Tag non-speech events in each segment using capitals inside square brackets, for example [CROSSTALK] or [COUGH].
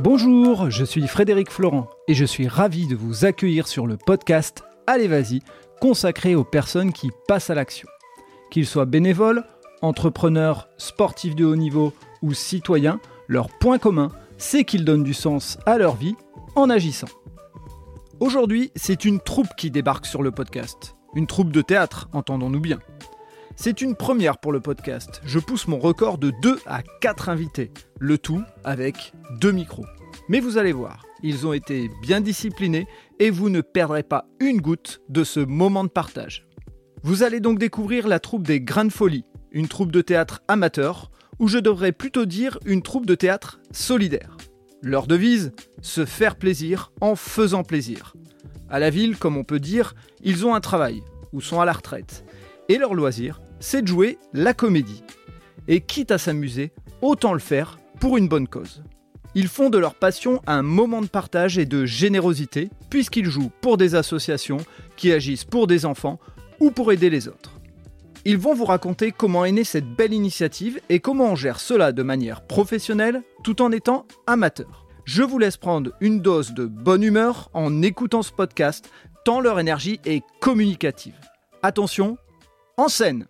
Bonjour, je suis Frédéric Florent et je suis ravi de vous accueillir sur le podcast Allez Vas-y, consacré aux personnes qui passent à l'action. Qu'ils soient bénévoles, entrepreneurs, sportifs de haut niveau ou citoyens, leur point commun, c'est qu'ils donnent du sens à leur vie en agissant. Aujourd'hui, c'est une troupe qui débarque sur le podcast. Une troupe de théâtre, entendons-nous bien. C'est une première pour le podcast. Je pousse mon record de 2 à 4 invités, le tout avec deux micros. Mais vous allez voir, ils ont été bien disciplinés et vous ne perdrez pas une goutte de ce moment de partage. Vous allez donc découvrir la troupe des Grandes Folies, une troupe de théâtre amateur, ou je devrais plutôt dire une troupe de théâtre solidaire. Leur devise Se faire plaisir en faisant plaisir. À la ville, comme on peut dire, ils ont un travail, ou sont à la retraite. Et leur loisir, c'est de jouer la comédie. Et quitte à s'amuser, autant le faire pour une bonne cause. Ils font de leur passion un moment de partage et de générosité, puisqu'ils jouent pour des associations qui agissent pour des enfants ou pour aider les autres. Ils vont vous raconter comment est née cette belle initiative et comment on gère cela de manière professionnelle tout en étant amateur. Je vous laisse prendre une dose de bonne humeur en écoutant ce podcast, tant leur énergie est communicative. Attention, en scène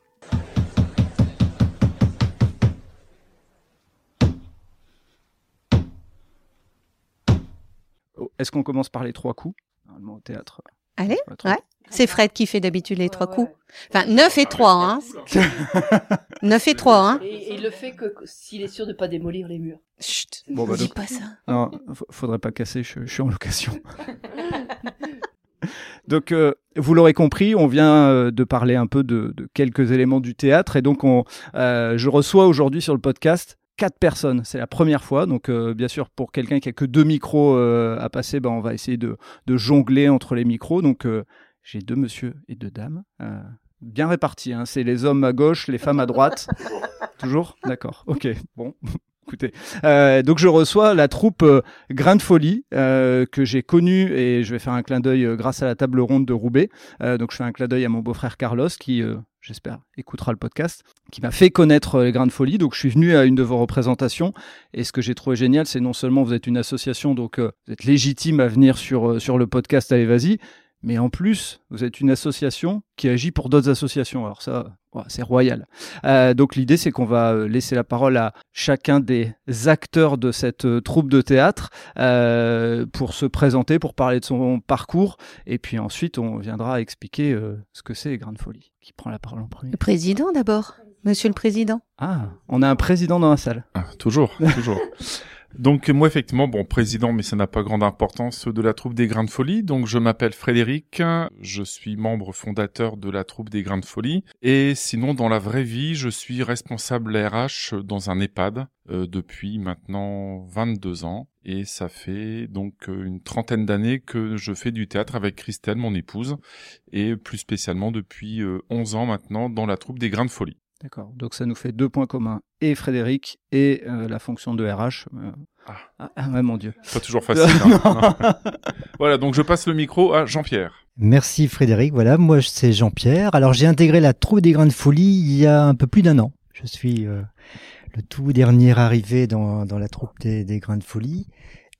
Est-ce qu'on commence par les trois coups? Normalement au théâtre. Allez, ouais. C'est Fred qui fait d'habitude les trois coups. Enfin, 9 et 3, hein. 9 [LAUGHS] et 3, hein. Et, il le fait que s'il est sûr de pas démolir les murs. Chut, Bon, bah, dis donc- pas ça. Non, faudrait pas casser, je, je suis en location. [LAUGHS] donc, euh, vous l'aurez compris, on vient euh, de parler un peu de, de quelques éléments du théâtre et donc on, euh, je reçois aujourd'hui sur le podcast quatre personnes. C'est la première fois, donc euh, bien sûr pour quelqu'un qui a que deux micros euh, à passer, ben, on va essayer de, de jongler entre les micros. Donc euh, j'ai deux monsieur et deux dames. euh, Bien répartis, hein. c'est les hommes à gauche, les femmes à droite. [LAUGHS] Toujours? D'accord, ok, bon, [LAUGHS] écoutez. Euh, donc je reçois la troupe euh, Grain de Folie euh, que j'ai connue et je vais faire un clin d'œil grâce à la table ronde de Roubaix. Euh, donc je fais un clin d'œil à mon beau-frère Carlos qui, euh, j'espère, écoutera le podcast, qui m'a fait connaître euh, les Grains de Folie. Donc je suis venu à une de vos représentations et ce que j'ai trouvé génial, c'est non seulement vous êtes une association, donc euh, vous êtes légitime à venir sur, euh, sur le podcast Allez Vas-y, mais en plus, vous êtes une association qui agit pour d'autres associations. Alors ça, c'est royal. Donc l'idée, c'est qu'on va laisser la parole à chacun des acteurs de cette troupe de théâtre pour se présenter, pour parler de son parcours, et puis ensuite on viendra expliquer ce que c'est les Grains de Folie. Qui prend la parole en premier Le président d'abord. Monsieur le président. Ah, on a un président dans la salle. Ah, toujours, toujours. [LAUGHS] Donc moi effectivement, bon président, mais ça n'a pas grande importance de la troupe des Grains de Folie. Donc je m'appelle Frédéric, je suis membre fondateur de la troupe des Grains de Folie. Et sinon dans la vraie vie, je suis responsable RH dans un EHPAD euh, depuis maintenant 22 ans. Et ça fait donc euh, une trentaine d'années que je fais du théâtre avec Christelle, mon épouse, et plus spécialement depuis euh, 11 ans maintenant dans la troupe des Grains de Folie. D'accord. Donc ça nous fait deux points communs. Et Frédéric et euh, la fonction de RH. Euh, Ah. ah, ah ouais, mon Dieu. Pas toujours facile. hein. [LAUGHS] Voilà, donc je passe le micro à Jean-Pierre. Merci Frédéric. Voilà, moi c'est Jean-Pierre. Alors j'ai intégré la troupe des grains de folie il y a un peu plus d'un an. Je suis euh, le tout dernier arrivé dans, dans la troupe des, des grains de folie.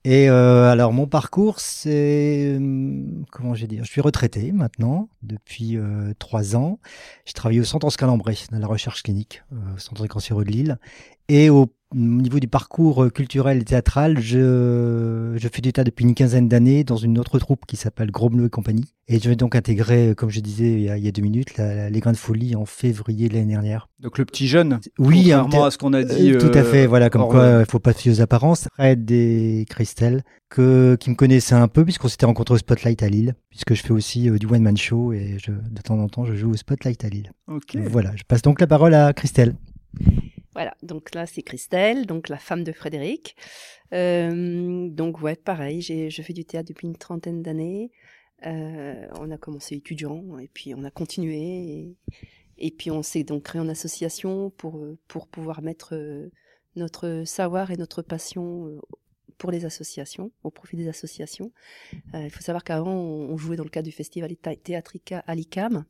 Et euh, alors mon parcours, c'est euh, comment je vais dire, je suis retraité maintenant depuis euh, trois ans. J'ai travaillé au centre Oscar-Lambré dans la recherche clinique, euh, au centre cancéreux de Lille. Et au au niveau du parcours euh, culturel et théâtral, je, je fais du théâtre depuis une quinzaine d'années dans une autre troupe qui s'appelle Gros Bleu et compagnie. Et je vais donc intégrer, euh, comme je disais il y a, il y a deux minutes, la- la- les Grains de Folie en février de l'année dernière. Donc le petit jeune. Oui, contrairement à ce qu'on a dit. euh, tout à fait, voilà, comme quoi il faut pas se fier aux apparences. Fred et Christelle, que, qui me connaissaient un peu puisqu'on s'était rencontrés au Spotlight à Lille, puisque je fais aussi euh, du one-man show et je, de temps en temps je joue au Spotlight à Lille. Ok. Voilà, je passe donc la parole à Christelle. Voilà, donc là c'est Christelle, donc la femme de Frédéric. Euh, donc ouais, pareil, je fais du théâtre depuis une trentaine d'années. Euh, on a commencé étudiant et puis on a continué et, puis on s'est donc créé en association pour pour pouvoir mettre euh, notre savoir et notre passion pour les associations, au profit des associations. Il faut savoir qu'avant on, jouait dans le cadre du festival Thé- Théatrica à l'ICAM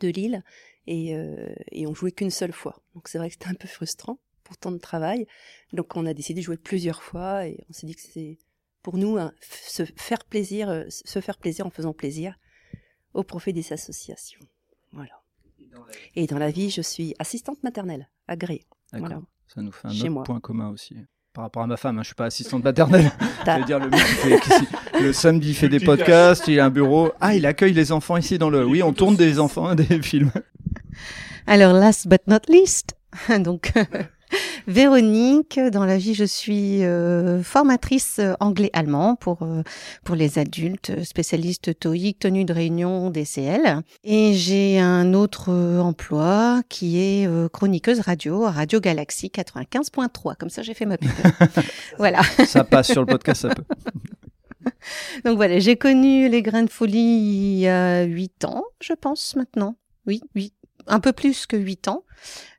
de Lille et, euh, et on jouait qu'une seule fois. Donc c'est vrai que c'était un peu frustrant pour tant de travail. Donc on a décidé de jouer plusieurs fois et on s'est dit que c'est pour nous se faire plaisir, euh, se faire plaisir en faisant plaisir au profit des associations. Voilà. Et dans la vie, je suis assistante maternelle, agréée. D'accord. Ça nous fait un autre point commun aussi par rapport à ma femme. Hein, je suis pas assistante maternelle. [LAUGHS] dire le, le samedi, il fait des podcasts, il a un bureau. Ah, il accueille les enfants ici dans le. Oui, on tourne des enfants, [LAUGHS] des films. Alors, last but not least, [LAUGHS] donc [LAUGHS] Véronique, dans la vie, je suis euh, formatrice euh, anglais-allemand pour euh, pour les adultes, spécialiste TOEIC, tenue de réunion DCL. Et j'ai un autre emploi qui est chroniqueuse radio à Radio Galaxy 95.3. Comme ça, j'ai fait ma pub. [LAUGHS] voilà. Ça passe sur le podcast, ça peut. Donc voilà, j'ai connu les grains de folie il y a huit ans, je pense maintenant. Oui, oui, un peu plus que huit ans.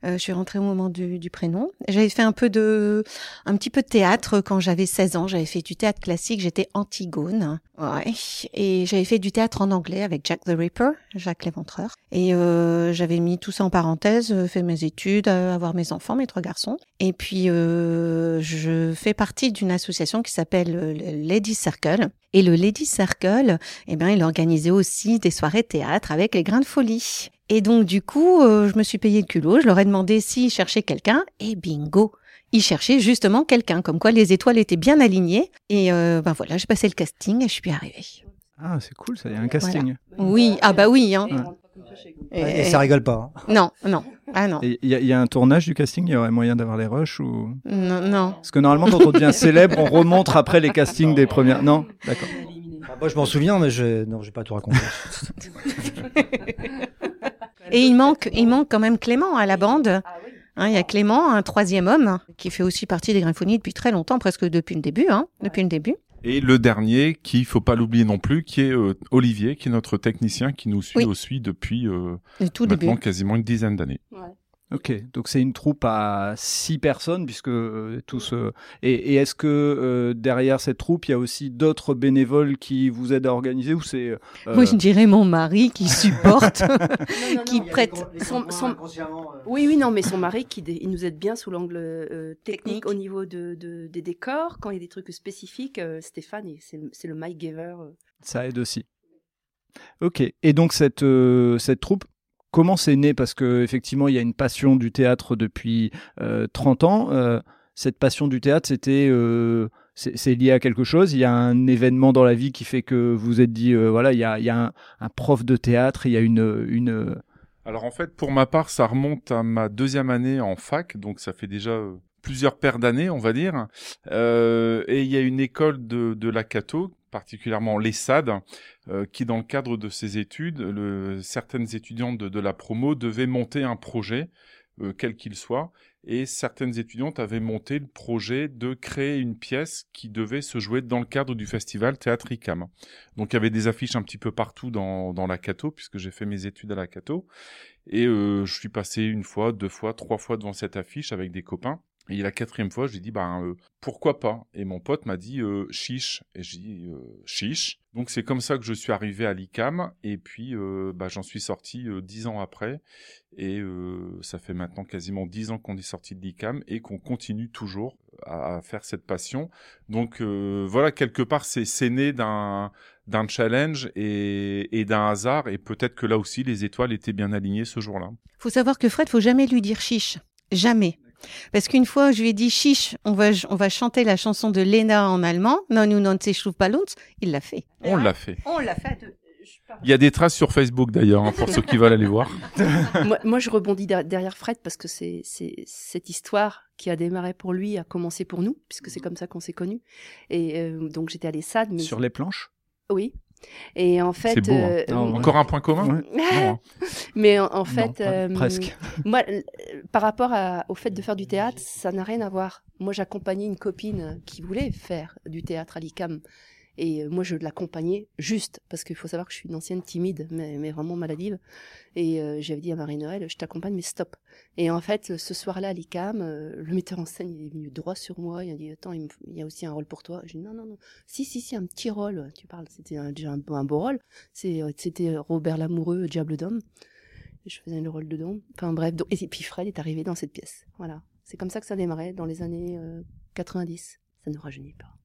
Euh, je suis rentrée au moment du, du prénom. J'avais fait un peu de, un petit peu de théâtre quand j'avais 16 ans. J'avais fait du théâtre classique. J'étais Antigone. Ouais. Et j'avais fait du théâtre en anglais avec Jack the Ripper, Jacques Léventreur. Et euh, j'avais mis tout ça en parenthèse, euh, fait mes études, euh, avoir mes enfants, mes trois garçons. Et puis euh, je fais partie d'une association qui s'appelle le Lady Circle. Et le Lady Circle, eh bien, il organisait aussi des soirées théâtre avec les grains de folie. Et donc, du coup, euh, je me suis payé le culot. Je leur ai demandé s'ils cherchaient quelqu'un. Et bingo Ils cherchaient justement quelqu'un. Comme quoi, les étoiles étaient bien alignées. Et euh, ben voilà, j'ai passé le casting et je suis arrivée. Ah, c'est cool, ça. Il y a un casting. Oui, ah bah oui. Hein. Et, ça rigole pas. Hein. Non, non. Ah non. Il y, y, a un tournage du casting Il y aurait moyen d'avoir les rushs ou? Non, non. Parce que normalement, quand on devient célèbre, on remonte après les castings des premières. Non, d'accord. Ah, moi, je m'en souviens, mais je non, j'ai pas tout raconté. [LAUGHS] Et il manque, il manque quand même Clément à la bande. Ah hein, il y a Clément, un troisième homme, qui fait aussi partie des Grymphonies depuis très longtemps, presque depuis le début, hein, depuis le début. Et le dernier, qui faut pas l'oublier non plus, qui est euh, Olivier, qui est notre technicien, qui nous suit aussi depuis euh, maintenant quasiment une dizaine d'années. Ouais. Ok, donc c'est une troupe à six personnes, puisque euh, tous. Euh, et, et est-ce que euh, derrière cette troupe, il y a aussi d'autres bénévoles qui vous aident à organiser ou c'est Moi, je dirais mon mari qui [LAUGHS] supporte, [LAUGHS] qui prête. Son, Oui, oui, non, mais son mari qui il nous aide bien sous l'angle technique, au niveau de, de, des décors. Quand il y a des trucs spécifiques, Stéphane, c'est le Mike Giver. Ça aide aussi. Ok, et donc cette, cette troupe, comment c'est né? Parce que effectivement, il y a une passion du théâtre depuis 30 euh, ans. Euh, cette passion du théâtre, c'était euh, c'est lié à quelque chose? Il y a un événement dans la vie qui fait que vous êtes dit voilà, il y a, un, prof de théâtre, il y a une une. Alors en fait, pour ma part, ça remonte à ma deuxième année en fac, donc ça fait déjà plusieurs paires d'années, on va dire. et il y a une école de, de la Cato particulièrement l'ESSAD, euh, qui dans le cadre de ses études, certaines étudiantes de, la promo devaient monter un projet, euh, quel qu'il soit, et certaines étudiantes avaient monté le projet de créer une pièce qui devait se jouer dans le cadre du festival Théâtre ICAM. Donc il y avait des affiches un petit peu partout dans, dans la Cato, puisque j'ai fait mes études à la Cato, et euh, je suis passé une fois, deux fois, trois fois devant cette affiche avec des copains. Et la quatrième fois, je lui ai dit, bah, euh, pourquoi pas? Et mon pote m'a dit, euh, chiche. Et j'ai dit, euh, chiche. Donc c'est comme ça que je suis arrivé à l'ICAM. Et puis, euh, bah, j'en suis sorti dix ans après. Et ça fait maintenant quasiment dix ans qu'on est sorti de l'ICAM et qu'on continue toujours à, faire cette passion. Donc voilà, quelque part, c'est né d'un d'un challenge et, et d'un hasard. Et peut-être que là aussi, les étoiles étaient bien alignées ce jour-là. Faut savoir que Fred, faut jamais lui dire chiche. Jamais. Parce qu'une fois, je lui ai dit, chiche, on va, on va chanter la chanson de Lena en allemand. Non, nous, non, Il l'a fait. On l'a fait. On l'a fait. Il y a des traces sur Facebook d'ailleurs, hein, pour ceux qui veulent aller voir. [LAUGHS] moi, je rebondis derrière Fred parce que c'est cette histoire qui a démarré pour lui a commencé pour nous, puisque c'est comme ça qu'on s'est connus. Et euh, donc j'étais à l'ESSAD. Mais... Sur les planches? Oui. Et en fait, beau. Hein. Euh, Encore un point commun. Hein. [LAUGHS] Mais en, fait, euh, presque. [LAUGHS] Moi, par rapport au fait de faire du théâtre, ça n'a rien à voir. Moi, j'accompagnais une copine qui voulait faire du théâtre à l'ICAM et euh, moi, je l'accompagnais juste, parce qu'il faut savoir que je suis une ancienne timide, mais, vraiment maladive. Et euh, j'avais dit à Marie-Noël, je t'accompagne, mais stop. Et en fait, ce soir-là, à l'ICAM, euh, le metteur en scène, il est venu droit sur moi, il a dit, attends, il, y a aussi un rôle pour toi. J'ai dit, non, non, non. Si, si, si, un petit rôle. Tu parles, c'était déjà un, beau rôle. C'était Robert Lamoureux, Diable d'homme. Je faisais le rôle dedans. Enfin bref, et puis Fred est arrivé dans cette pièce. Voilà. C'est comme ça que ça démarrait dans les années 90. Ça ne rajeunit pas.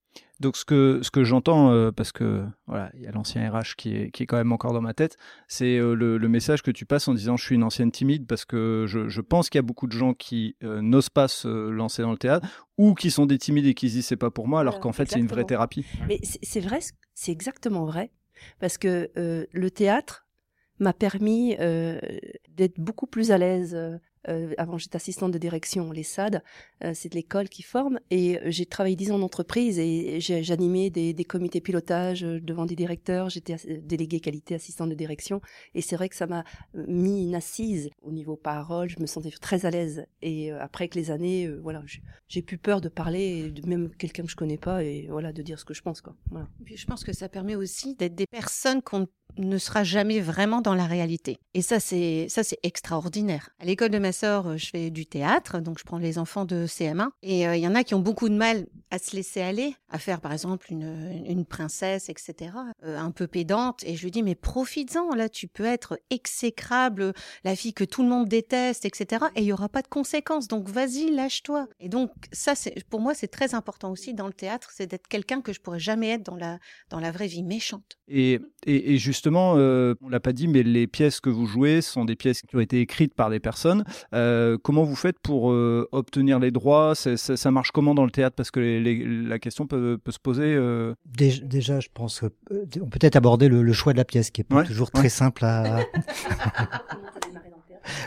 Donc ce que ce que j'entends euh, parce que voilà il y a l'ancien RH qui est qui est quand même encore dans ma tête, c'est euh, le, le, message que tu passes en disant je suis une ancienne timide parce que je, je pense qu'il y a beaucoup de gens qui euh, n'osent pas se lancer dans le théâtre ou qui sont des timides et qui se disent c'est pas pour moi alors qu'en fait c'est une vraie thérapie. Mais c'est vrai, c'est exactement vrai parce que le théâtre m'a permis d'être beaucoup plus à l'aise euh, avant j'étais assistante de direction, les SAD, euh, c'est de l'école qui forme, et euh, j'ai travaillé dix ans en entreprise et j'animais des, des comités pilotage devant des directeurs, j'étais déléguée qualité, assistante de direction, et c'est vrai que ça m'a mis une assise au niveau parole, je me sentais très à l'aise, et après que les années, voilà, j'ai plus peur de parler, de même quelqu'un que je connais pas, et voilà, de dire ce que je pense, quoi. Je pense que ça permet aussi d'être des personnes qu'on ne sera jamais vraiment dans la réalité. Et ça, c'est ça, c'est extraordinaire. À l'école de ma sœur, euh, je fais du théâtre, donc je prends les enfants de CM1, et euh, il y en a qui ont beaucoup de mal à se laisser aller, à faire par exemple une, princesse, etc., euh, un peu pédante. Et je lui dis, mais profites-en, là, tu peux être exécrable, la fille que tout le monde déteste, etc., et il y aura pas de conséquences. Donc vas-y, lâche-toi. Et donc ça, c'est pour moi, c'est très important aussi dans le théâtre, c'est d'être quelqu'un que je pourrais jamais être dans la dans la vraie vie méchante. Et, et, et justement, euh, on l'a pas dit, mais les pièces que vous jouez sont des pièces qui ont été écrites par des personnes. Euh, comment vous faites pour euh, obtenir les droits? Ça, ça, marche comment dans le théâtre? Parce que les, la question peut, peut se poser. Euh. Déjà, déjà, je pense qu'on peut peut-être aborder le, le, choix de la pièce, qui est pas toujours très simple à. [LAUGHS] [LAUGHS]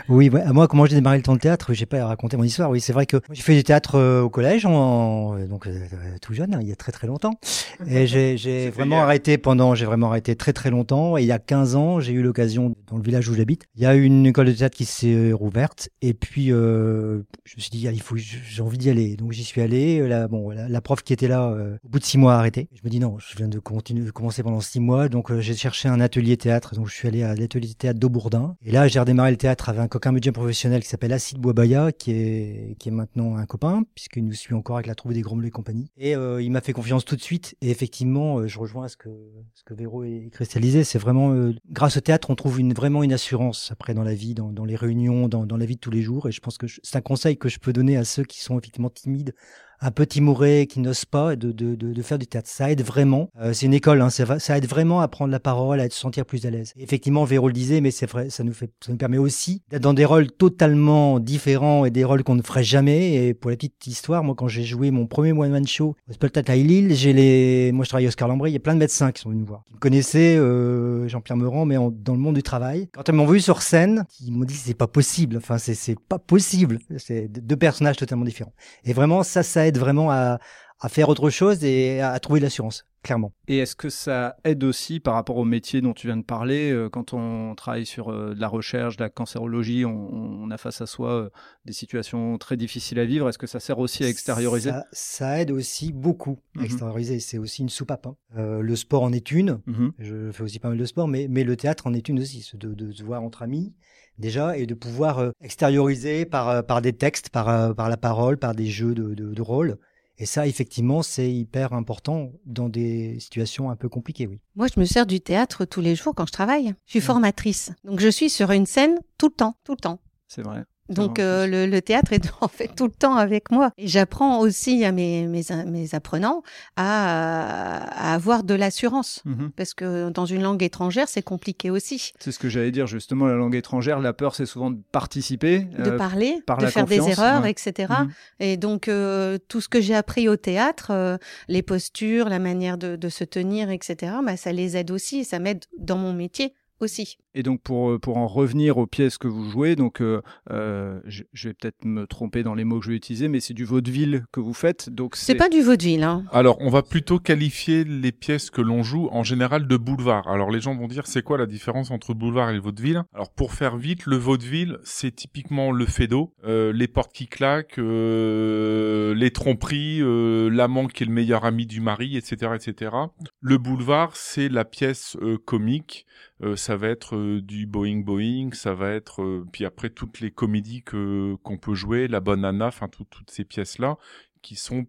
Oui, moi, comment j'ai démarré le temps de théâtre, j'ai pas à raconter mon histoire. Oui, c'est vrai que j'ai fait du théâtre euh, au collège, en, donc euh, tout jeune, hein, il y a très très longtemps. Et [LAUGHS] j'ai vraiment arrêté pendant, j'ai vraiment arrêté très très longtemps. Et il y a 15 ans, j'ai eu l'occasion, dans le village où j'habite, il y a une école de théâtre qui s'est rouverte. Et puis, euh, je me suis dit, ah, il faut, j'ai envie d'y aller. Donc j'y suis allé. La, bon, la, prof qui était là, au bout de six mois, a arrêté. Je me dis non, je viens de continuer, de commencer pendant six mois. Donc j'ai cherché un atelier théâtre. Donc je suis allé à l'atelier théâtre d'Aubourdin. Et là, j'ai redémarré le théâtre avec un coquin médium professionnel qui s'appelle Acide Boisbaya, qui est, qui est maintenant un copain, puisqu'il nous suit encore avec la troupe des Grands et compagnie. Et euh, il m'a fait confiance tout de suite. Et effectivement, euh, je rejoins ce que, ce que Véro est cristallisé. C'est vraiment, euh, grâce au théâtre, on trouve une, vraiment une assurance après dans la vie, dans, dans les réunions, dans, dans la vie de tous les jours. Et je pense que c'est un conseil que je peux donner à ceux qui sont effectivement timides un peu timoré, qui n'ose pas, de, de, de, faire du théâtre. Ça aide vraiment. Euh, c'est une école, hein, ça, ça, aide vraiment à prendre la parole, à se sentir plus à l'aise. Effectivement, Véro le disait, mais ça nous fait, ça nous permet aussi d'être dans des rôles totalement différents et des rôles qu'on ne ferait jamais. Et pour la petite histoire, moi, quand j'ai joué mon premier one man show au Spectacle à Lille, j'ai les, moi, je travaille au Oscar Lambry, il y a plein de médecins qui sont venus me voir, qui me connaissaient, euh, Jean-Pierre Meurant, mais dans le monde du travail. Quand ils m'ont vu sur scène, ils m'ont dit c'est pas possible. Enfin, c'est pas possible. C'est deux personnages totalement différents. Et vraiment, ça, ça aide vraiment à, à faire autre chose et à trouver l'assurance, clairement. Et est-ce que ça aide aussi par rapport au métier dont tu viens de parler euh, Quand on travaille sur euh, de la recherche, de la cancérologie, on, on a face à soi euh, des situations très difficiles à vivre. Est-ce que ça sert aussi à extérioriser? Ça, ça, aide aussi beaucoup à mhm. extérioriser. C'est aussi une soupape. Hein. le sport en est une. Mhm. Je fais aussi pas mal de sport, mais, mais le théâtre en est une aussi. De, de se voir entre amis, déjà et de pouvoir extérioriser par, par des textes, par, par la parole, par des jeux de, de, de rôle. Et ça, effectivement, c'est hyper important dans des situations un peu compliquées, oui. Moi, je me sers du théâtre tous les jours quand je travaille. Je suis mmh. formatrice. Donc, je suis sur une scène tout le temps, tout le temps. C'est vrai. Donc euh, le, le, théâtre est [LAUGHS] en fait tout le temps avec moi. Et j'apprends aussi à mes, mes, mes apprenants à, à, avoir de l'assurance. Mhm. Parce que dans une langue étrangère, c'est compliqué aussi. C'est ce que j'allais dire justement, la langue étrangère, la peur, c'est souvent de participer. De euh, parler, de faire des erreurs, etc. Mhm. Et donc euh, tout ce que j'ai appris au théâtre, euh, les postures, la manière de, de se tenir, etc., bah, ça les aide aussi. Ça m'aide dans mon métier aussi. Et donc pour, euh, pour en revenir aux pièces que vous jouez, donc euh, euh je, je, vais peut-être me tromper dans les mots que je vais utiliser, mais c'est du vaudeville que vous faites. Donc c'est pas du vaudeville. Hein. Alors on va plutôt qualifier les pièces que l'on joue en général de boulevard. Alors les gens vont dire c'est quoi la différence entre le boulevard et le vaudeville? Alors pour faire vite, le vaudeville c'est typiquement le fait euh, les portes qui claquent, euh, les tromperies, euh, l'amant qui est le meilleur ami du mari, etc., etc. Le boulevard c'est la pièce comique. ça va être du Boeing Boeing, ça va être euh, puis après toutes les comédies que qu'on peut jouer, La Bonne Anna, enfin toutes ces pièces là qui sont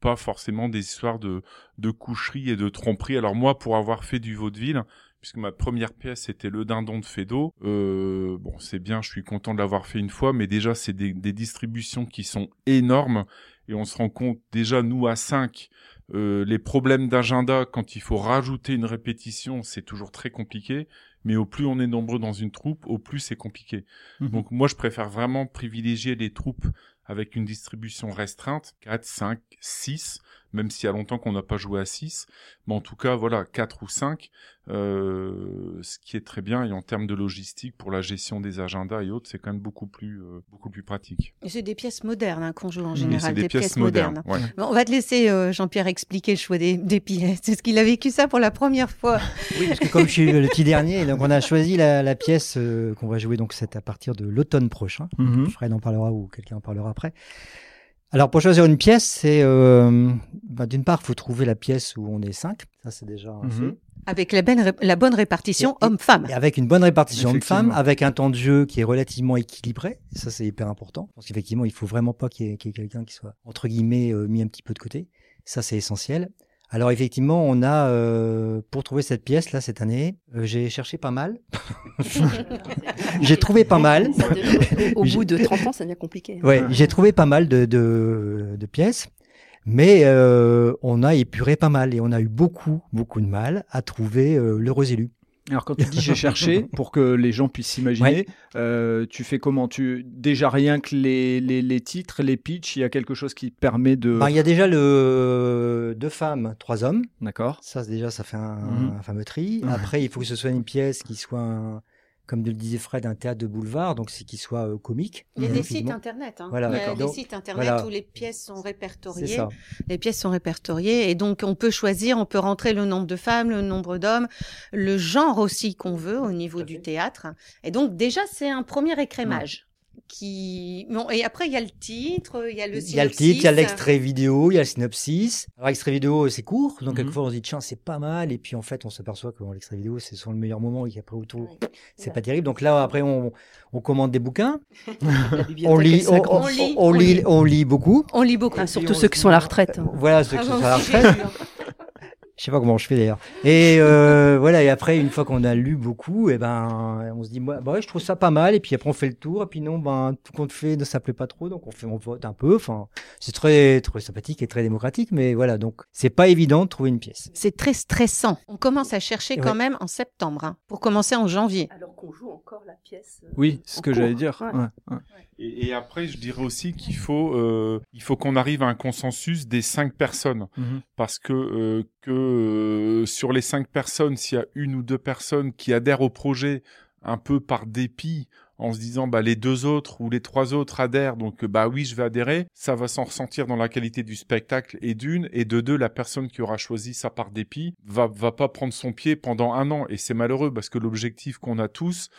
pas forcément des histoires de de coucherie et de tromperie. Alors moi pour avoir fait du vaudeville, puisque ma première pièce c'était le dindon de Fedo. Euh, bon, c'est bien, je suis content de l'avoir fait une fois, mais déjà c'est des, des distributions qui sont énormes et on se rend compte déjà nous à 5 euh, les problèmes d'agenda quand il faut rajouter une répétition, c'est toujours très compliqué. Mais au plus on est nombreux dans une troupe, au plus c'est compliqué. Mhm. Donc moi, je préfère vraiment privilégier les troupes avec une distribution restreinte, 4, 5, 6, même s'il y a longtemps qu'on n'a pas joué à 6. Mais en tout cas, voilà, 4 ou 5, euh, ce qui est très bien. Et en termes de logistique, pour la gestion des agendas et autres, c'est quand même beaucoup plus, euh, beaucoup plus pratique. Et c'est des pièces modernes hein, qu'on joue en général, c'est des, pièces, modernes. ouais. Bon, on va te laisser, euh, Jean-Pierre, expliquer le choix des, des pièces. Est-ce qu'il a vécu ça pour la première fois [LAUGHS] Oui, parce que comme je suis le petit dernier, donc on a [LAUGHS] choisi la, la pièce euh, qu'on va jouer donc c'est à partir de l'automne prochain. Mhm. Fred en parlera ou quelqu'un en parlera après. Alors pour choisir une pièce, c'est euh, bah, d'une part, faut trouver la pièce où on est cinq. Ça c'est déjà un Mhm. fait. Avec la, bonne ré- la bonne répartition homme-femme. Et avec une bonne répartition femmes, avec un temps de jeu qui est relativement équilibré. Et ça, c'est hyper important. Parce qu'effectivement, il faut vraiment pas qu'il y ait, qu'il y ait quelqu'un qui soit, entre guillemets, euh, mis un petit peu de côté. Ça, c'est essentiel. Alors, effectivement, on a, euh, pour trouver cette pièce, là, cette année, euh, j'ai cherché pas mal. [LAUGHS] j'ai trouvé pas mal. Au, bout de 30 ans, ça devient compliqué. Ouais, j'ai trouvé pas mal de, de, de pièces. Mais euh, on a épuré pas mal et on a eu beaucoup, beaucoup de mal à trouver l'heureux élu. Alors quand tu dis j'ai cherché [LAUGHS] pour que les gens puissent s'imaginer, euh, tu fais comment? Tu déjà rien que les, les, les titres, les pitchs, il y a quelque chose qui permet de. Ben, Il y a déjà le deux femmes, trois hommes. D'accord. Ça, déjà, ça fait un, Mhm. un fameux tri. Après, il faut que ce soit une pièce qui soit, un- comme le disait Fred, un théâtre de boulevard, donc c'est qui soit euh, comique. Il y a des sites internet. Hein. Voilà, il y a des sites internet voilà. où les pièces sont répertoriées. ça. Les pièces sont répertoriées et donc on peut choisir, on peut rentrer le nombre de femmes, le nombre d'hommes, le genre aussi qu'on veut au niveau du théâtre. Et donc déjà c'est un premier écrémage. Qui bon et après il y a le titre, il y a le Il y a le synopsis. titre, il y a l'extrait vidéo, il y a le synopsis. Alors, l'extrait vidéo, c'est court, donc Mhm. quelquefois on se dit, tiens, c'est pas mal, et puis en fait, on s'aperçoit que bon, l'extrait vidéo, c'est souvent le meilleur moment, et qu'après autour, c'est pas terrible. Donc là, après, on, on commande des bouquins, [LAUGHS] on lit, on, s'agrandit. on- On lit, on on lit, lit. on lit beaucoup. On lit beaucoup. Ah, surtout ceux qui sont à la retraite. hein. Voilà, ceux Ah, qui moi sont à la retraite. Je sais pas comment je fais d'ailleurs. Et euh, voilà, et après, une fois qu'on a lu beaucoup, et ben, on se dit, moi, bah ouais, je trouve ça pas mal. Et puis après, on fait le tour. Et puis non, ben, tout compte fait, ne ça plaît pas trop, donc on fait, on vote un peu. Enfin, c'est très, très sympathique et très démocratique, mais voilà, donc c'est pas évident de trouver une pièce. C'est très stressant. On commence à chercher quand Ouais. même en septembre hein, pour commencer en janvier. Alors qu'on joue encore la pièce. euh, Oui, c'est ce que j'allais dire. ouais. Ouais, ouais. Et, et après, je dirais aussi qu'il faut, euh, il faut qu'on arrive à un consensus des cinq personnes. Mhm. parce que euh, que euh, sur les cinq personnes, s'il y a une ou deux personnes qui adhèrent au projet un peu par dépit, en se disant bah les deux autres ou les trois autres adhèrent, donc euh, bah oui je vais adhérer, ça va s'en ressentir dans la qualité du spectacle et d'une et de deux la personne qui aura choisi ça par dépit va va pas prendre son pied pendant un an et c'est malheureux parce que l'objectif qu'on a tous,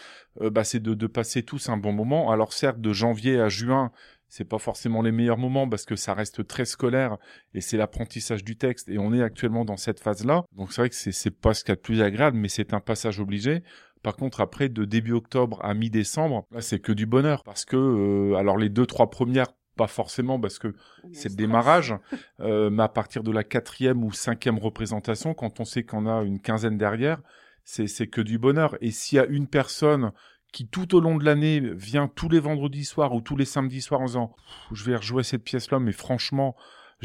euh, bah c'est de de passer tous un bon moment. Alors certes de janvier à juin c'est pas forcément les meilleurs moments parce que ça reste très scolaire et c'est l'apprentissage du texte et on est actuellement dans cette phase-là. Donc c'est vrai que c'est c'est pas ce qu'il y a de plus agréable mais c'est un passage obligé. Par contre après de début octobre à mi-décembre, là c'est que du bonheur. Parce que euh, alors les deux trois premières pas forcément parce que c'est le démarrage, [LAUGHS] euh, mais à partir de la quatrième ou cinquième représentation, quand on sait qu'on a une quinzaine derrière, c'est c'est que du bonheur. Et s'il y a une personne qui tout au long de l'année vient tous les vendredis soirs ou tous les samedis soirs en disant je vais rejouer cette pièce-là, mais franchement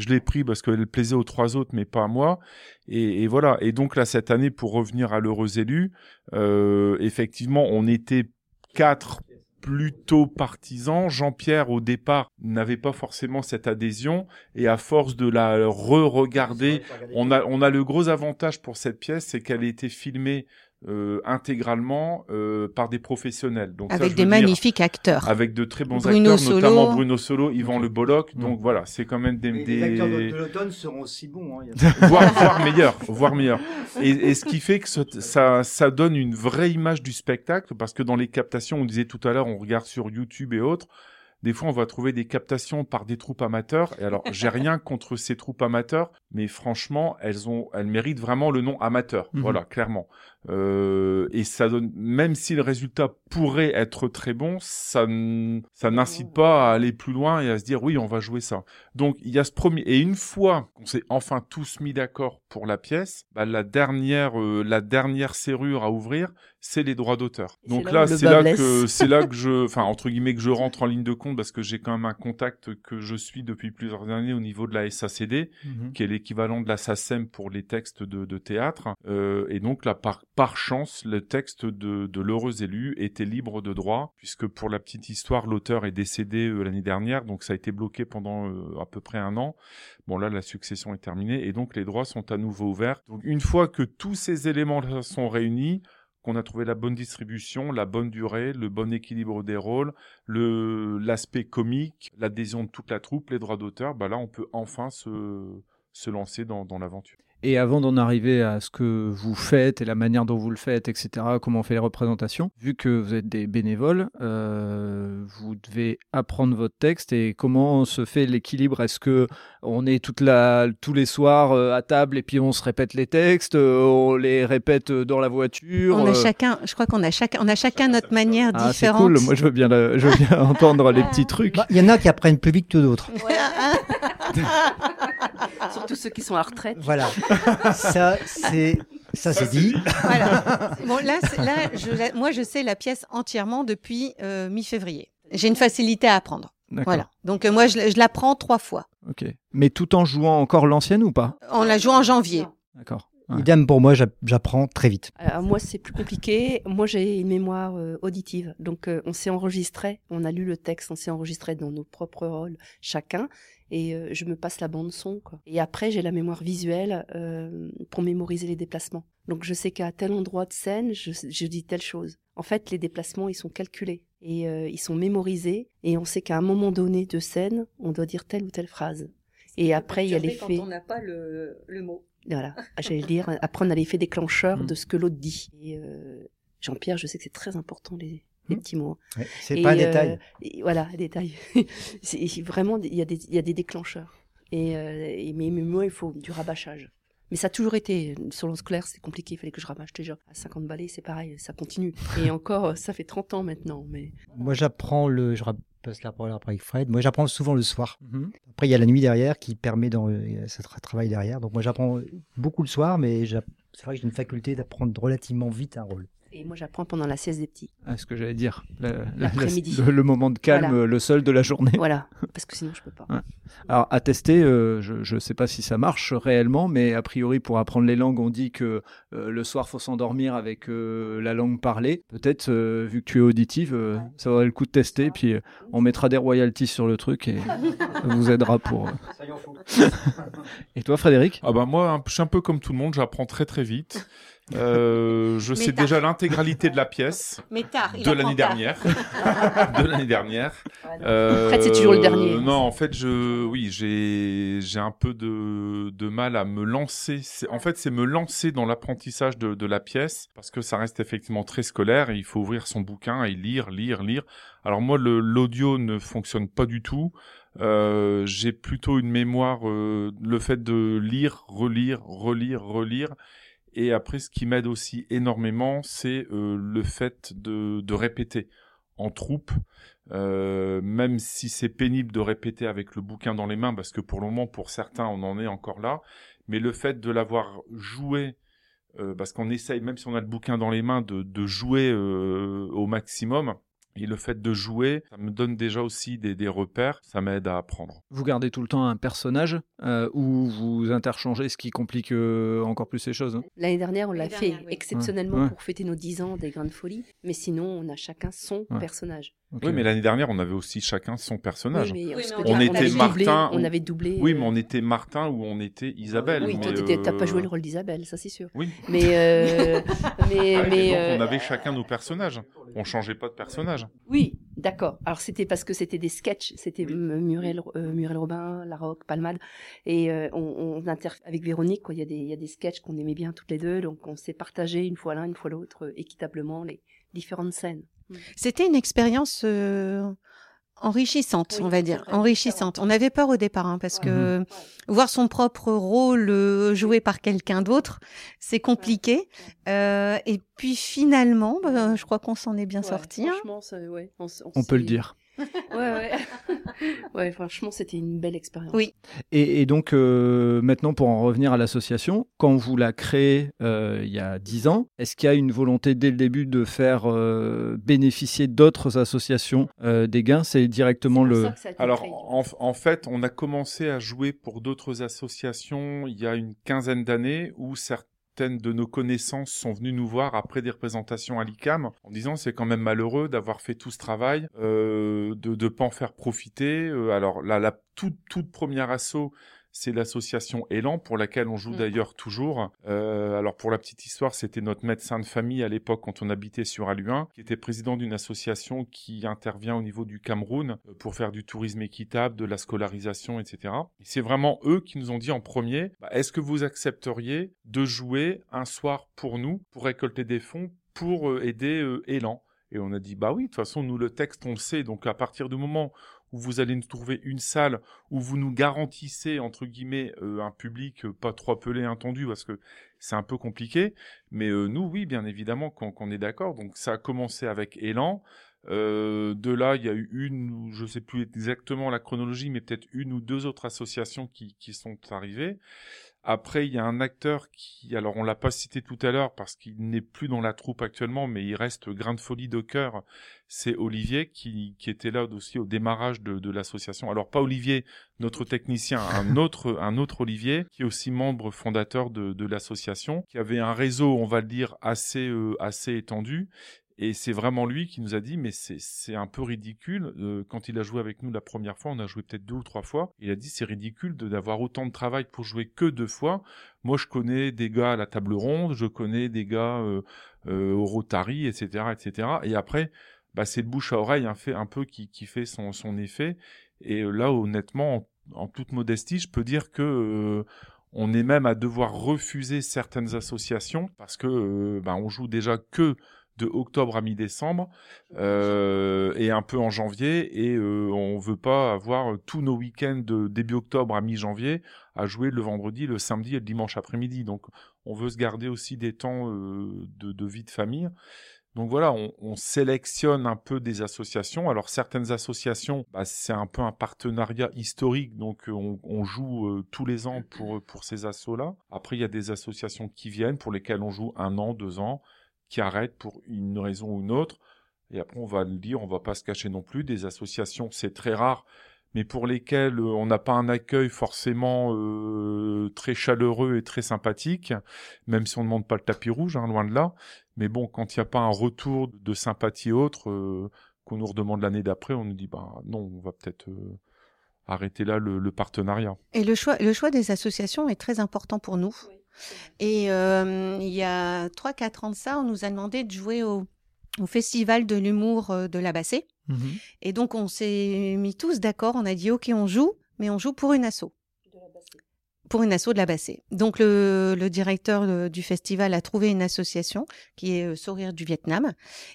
je l'ai pris parce qu'elle plaisait aux trois autres, mais pas à moi. Et, et voilà. Et donc là cette année, pour revenir à l'heureux élu, euh, effectivement, on était quatre plutôt partisans. Jean-Pierre, au départ, n'avait pas forcément cette adhésion. Et à force de la re-regarder, on a, on a le gros avantage pour cette pièce, c'est qu'elle a été filmée euh, intégralement euh, par des professionnels. Donc Avec des dire, magnifiques acteurs. avec de très bons Bruno acteurs, Solo. notamment Bruno Solo, Yvan Le Bolloc. Mm. Donc voilà, c'est quand même des, des... l'automne seront aussi bons. hein. [LAUGHS] voire, voire meilleur, voire meilleur. Et, et ce qui fait que ce- ça, ça donne une vraie image du spectacle, parce que dans les captations, on disait tout à l'heure, on regarde sur YouTube et autres. Des fois, on va trouver des captations par des troupes amateurs. Et alors, j'ai rien contre ces troupes amateurs, mais franchement, elles ont, elles méritent vraiment le nom amateur. Mhm. Voilà, clairement. Euh, et ça donne, même si le résultat pourrait être très bon, ça, ça n'incite pas à aller plus loin et à se dire oui, on va jouer ça. Donc il y a ce premier. Et une fois qu'on s'est enfin tous mis d'accord pour la pièce, bah, la dernière, euh, la dernière serrure à ouvrir, c'est les droits d'auteur. Donc là, c'est là que c'est là que je, [LAUGHS] enfin entre guillemets que je rentre en ligne de compte parce que j'ai quand même un contact que je suis depuis plusieurs années au niveau de la SACD Mhm. qui est l'équivalent de la SACEM pour les textes de, de théâtre. Euh, et donc là, par, par chance, le texte de, de l'heureux élu était libre de droit, puisque pour la petite histoire, l'auteur est décédé euh, l'année dernière, donc ça a été bloqué pendant euh, à peu près un an. Bon là, la succession est terminée, et donc les droits sont à nouveau ouverts. Donc une fois que tous ces éléments sont réunis, qu'on a trouvé la bonne distribution, la bonne durée, le bon équilibre des rôles, le l'aspect comique, l'adhésion de toute la troupe, les droits d'auteur, bah là on peut enfin se se lancer dans, dans l'aventure. Et avant d'en arriver à ce que vous faites et la manière dont vous le faites, etc., comment on fait les représentations, vu que vous êtes des bénévoles, euh, vous devez apprendre votre texte et comment se fait l'équilibre? Est-ce que on est toute la, tous les soirs euh, à table et puis on se répète les textes, euh, on les répète dans la voiture On a euh, chacun, je crois qu'on a chacun, on a chacun notre manière Ah, c'est différente. cool. Moi, je veux bien, je veux bien [LAUGHS] entendre les petits trucs. Bah, Il y en a qui apprennent plus vite que d'autres. [LAUGHS] [LAUGHS] Surtout ceux qui sont à retraite. Voilà. Ça, c'est ça, c'est dit. Voilà. [LAUGHS] Bon, là, là je, moi, je sais la pièce entièrement depuis euh, mi-février. J'ai une facilité à apprendre. D'accord. Voilà. Donc, euh, moi, je, je l'apprends trois fois. Ok. Mais tout en jouant encore l'ancienne ou pas? On la joue en janvier. D'accord. Ouais. Idem pour moi, j'app- j'apprends très vite. Alors, moi, c'est plus compliqué. Moi, j'ai une mémoire euh, auditive. Donc, euh, on s'est enregistré, on a lu le texte, on s'est enregistré dans nos propres rôles, chacun. Et euh, je me passe la bande son. Quoi. Et après, j'ai la mémoire visuelle euh, pour mémoriser les déplacements. Donc, je sais qu'à tel endroit de scène, je, je dis telle chose. En fait, les déplacements, ils sont calculés et euh, ils sont mémorisés. Et on sait qu'à un moment donné de scène, on doit dire telle ou telle phrase. Et après, il y a l'effet. Quand on n'a pas le, le mot. Voilà, j'allais dire, apprendre à l'effet déclencheur Mm. de ce que l'autre dit. Et euh, Jean-Pierre, je sais que c'est très important les, les Mm. petits mots. Ouais, c'est pas un euh, détail. et voilà, détail. [LAUGHS] c'est vraiment, il y, a des, il y a des déclencheurs. Et, euh, et- mais, mais moi, il faut du rabâchage. Mais ça a toujours été, sur le scolaire, c'était compliqué, il fallait que je rabâche déjà. À 50 balais, c'est pareil, ça continue. Et encore, ça fait 30 ans maintenant. Mais Moi, j'apprends le. Je passe la parole après avec Fred. Moi, j'apprends souvent le soir. Mhm. Après, il y a la nuit derrière qui permet dans ce tra- travail derrière. Donc, moi, j'apprends beaucoup le soir, mais c'est vrai que j'ai une faculté d'apprendre relativement vite un rôle. Et moi, j'apprends pendant la sieste des petits. Ah, ce que j'allais dire. La- la- L'après-midi. Le, le moment de calme, Voilà. le seul de la journée. Voilà, parce que sinon, je peux pas. Alors, à tester, euh, je ne sais pas si ça marche réellement, mais a priori, pour apprendre les langues, on dit que euh, le soir, faut s'endormir avec euh, la langue parlée. Peut-être, euh, vu que tu es auditive, euh, ça vaudrait le coup de tester, puis euh, on mettra des royalties sur le truc et ça [LAUGHS] vous aidera pour... euh. [LAUGHS] et toi, Frédéric? Ah bah moi, je suis un peu comme tout le monde, j'apprends très très vite. Euh, je sais tard. déjà l'intégralité de la pièce [LAUGHS] Mais tard, il [LAUGHS] de l'année dernière. de l'année dernière. Euh, Fred, c'est toujours le dernier. Non, en fait, je, oui, j'ai, j'ai un peu de, de mal à me lancer. C'est- En fait, c'est me lancer dans l'apprentissage de, de la pièce parce que ça reste effectivement très scolaire et il faut ouvrir son bouquin et lire, lire, lire. Alors moi, le, l'audio ne fonctionne pas du tout. Euh, j'ai plutôt une mémoire, euh, le fait de lire, relire, relire, relire. Et après, ce qui m'aide aussi énormément, c'est euh, le fait de, répéter en troupe, euh, même si c'est pénible de répéter avec le bouquin dans les mains, parce que pour le moment, pour certains, on en est encore là, mais le fait de l'avoir joué, euh, parce qu'on essaye, même si on a le bouquin dans les mains, de, jouer au maximum, et le fait de jouer, ça me donne déjà aussi des, des repères, ça m'aide à apprendre. Vous gardez tout le temps un personnage euh, ou vous interchangez, ce qui complique euh, encore plus les choses. hein? L'année dernière, on l'a fait dernière, oui. exceptionnellement Ouais. pour fêter nos 10 ans des Grandes Folies. Mais sinon, on a chacun son Ouais. personnage. Oui, mais l'année dernière, on avait aussi chacun son personnage. Oui, mais, Oui, on dire, était doublé, Martin, on ou- avait doublé. Oui, euh, mais on était Martin ou on était Isabelle. Oui, mais, toi, t'as pas euh, joué le rôle d'Isabelle, ça c'est sûr. Oui. Mais, euh, [LAUGHS] mais, Ah oui, mais donc euh, on avait chacun nos personnages. On changeait pas de personnage. oui, d'accord. Alors c'était parce que c'était des sketchs, c'était M- Muriel, euh, Muriel Robin, Larocque, Palmade, et euh, on, on inter avec Véronique. Il y a des, il y a des sketchs qu'on aimait bien toutes les deux, donc on s'est partagé une fois l'un, une fois l'autre, équitablement les différentes scènes. C'était une expérience euh, enrichissante, Oui, on va dire, enrichissante. On avait peur au départ hein, parce Ouais. que voir son propre rôle euh, joué par quelqu'un d'autre, c'est compliqué. Euh, et puis finalement, bah, je crois qu'on s'en est bien Ouais, sorti. hein. Franchement, ça- ouais, on, On peut le dire. Ouais, ouais. [LAUGHS] ouais, franchement, c'était une belle expérience. Oui. Et, et donc euh, maintenant, pour en revenir à l'association, quand vous la créez euh, il y a 10 ans, est-ce qu'il y a une volonté dès le début de faire euh, bénéficier d'autres associations euh, des gains? C'est directement le... Alors, en, en fait, on a commencé à jouer pour d'autres associations il y a une quinzaine d'années où de nos connaissances sont venues nous voir après des représentations à l'ICAM en disant c'est quand même malheureux d'avoir fait tout ce travail, euh, de ne pas en faire profiter. Euh, alors, la, la toute, toute première asso, c'est l'association Elan pour laquelle on joue Mm. d'ailleurs toujours. Euh, alors pour la petite histoire, c'était notre médecin de famille à l'époque quand on habitait sur Aluin, qui était président d'une association qui intervient au niveau du Cameroun euh, pour faire du tourisme équitable, de la scolarisation, etc. Et c'est vraiment eux qui nous ont dit en premier, bah, est-ce que vous accepteriez de jouer un soir pour nous, pour récolter des fonds, pour euh, aider euh, Elan? Et on a dit, bah oui, de toute façon, nous, le texte, on le sait. Donc, à partir du moment où vous allez nous trouver une salle où vous nous garantissez, entre guillemets, euh, un public euh, pas trop appelé, entendu, parce que c'est un peu compliqué. Mais euh, nous, oui, bien évidemment, qu'on qu'on est d'accord. Donc, ça a commencé avec Elan. Euh, de là, il y a eu une, je sais plus exactement la chronologie, mais peut-être une ou deux autres associations qui, qui sont arrivées. Après, il y a un acteur qui, alors on l'a pas cité tout à l'heure parce qu'il n'est plus dans la troupe actuellement, mais il reste grain de folie de cœur. C'est Olivier qui, qui était là aussi au démarrage de, de l'association. Alors pas Olivier, notre technicien, un [LAUGHS] autre, un autre Olivier qui est aussi membre fondateur de, de l'association, qui avait un réseau, on va le dire, assez, euh, assez étendu. Et c'est vraiment lui qui nous a dit, mais c'est un peu ridicule. Euh, quand il a joué avec nous la première fois, on a joué peut-être deux ou trois fois. Il a dit, c'est ridicule d'avoir autant de travail pour jouer que deux fois. Moi, je connais des gars à la table ronde, je connais des gars euh, euh, au Rotary, etc., etc. Et après, bah, c'est bouche à oreille un fait un peu qui, qui fait son, son effet. Et là, honnêtement, en, en toute modestie, je peux dire que on est même à devoir refuser certaines associations parce que bah, on joue déjà que de octobre à mi-décembre euh, et un peu en janvier et euh, on veut pas avoir tous nos week-ends de début octobre à mi-janvier à jouer le vendredi, le samedi et le dimanche après-midi. Donc on veut se garder aussi des temps euh, de, vie de famille. Donc voilà, on, on sélectionne un peu des associations. Alors certaines associations, bah, c'est un peu un partenariat historique, donc euh, on, joue euh, tous les ans pour pour ces assos-là. Après, il y a des associations qui viennent pour lesquelles on joue un an, deux ans, qui arrêtent pour une raison ou une autre. Et après, on va le dire, on va pas se cacher non plus. Des associations, c'est très rare, mais pour lesquelles euh, on n'a pas un accueil forcément euh, très chaleureux et très sympathique, même si on ne demande pas le tapis rouge, hein, loin de là. Mais bon, quand il n'y a pas un retour de sympathie autre, euh, qu'on nous redemande l'année d'après, on nous dit, bah non, on va peut-être euh, arrêter là le, le partenariat. Et le choix, le choix des associations est très important pour nous. Et euh, il y a 3-4 ans de ça, on nous a demandé de jouer au, au Festival de l'humour euh, de la Bassée. Mhm. Et donc, on s'est mis tous d'accord. On a dit, OK, on joue, mais on joue pour une asso. Pour une asso de la Bassée. Donc, le, le directeur euh, du festival a trouvé une association qui est euh, Sourire du Vietnam.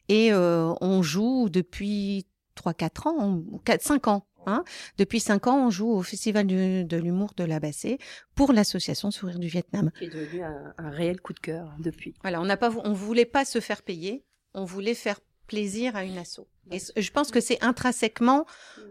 Et euh, on joue depuis 3-4 ans, 4-5 ans. Hein. Depuis 5 ans, on joue au Festival du- de l'humour de la Bassée pour l'association Sourire du Vietnam. Qui est devenu un, un réel coup de cœur depuis. Voilà, on n'a pas, on voulait pas se faire payer, on voulait faire plaisir à une asso. Et je pense que c'est intrinsèquement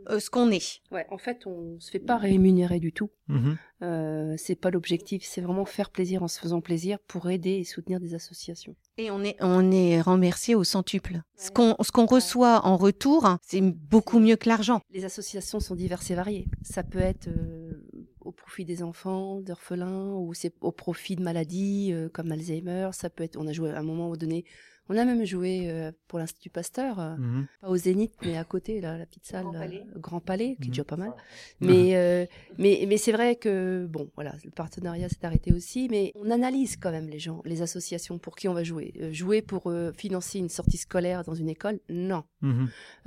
euh, ce qu'on est. Ouais, en fait, on se fait pas rémunérer du tout. Mhm. Euh, c'est pas l'objectif, c'est vraiment faire plaisir en se faisant plaisir pour aider et soutenir des associations. Et on est, on est remercié au centuple. Ce qu'on, ce qu'on reçoit en retour, c'est beaucoup mieux que l'argent. Les associations sont diverses et variées. Ça peut être euh, au profit des enfants, d'orphelins, ou c'est au profit de maladies euh, comme Alzheimer. Ça peut être, on a joué à un moment donné, on a même joué euh, pour l'Institut Pasteur, euh, Mhm. pas au Zénith, mais à côté, là, la petite salle, Grand Palais. euh, Grand Palais, qui est Mhm. déjà pas mal. Mais, [LAUGHS] euh, mais, mais c'est vrai que, bon, voilà, le partenariat s'est arrêté aussi, mais on analyse quand même les gens, les associations pour qui on va jouer. Euh, jouer pour euh, financer une sortie scolaire dans une école, non.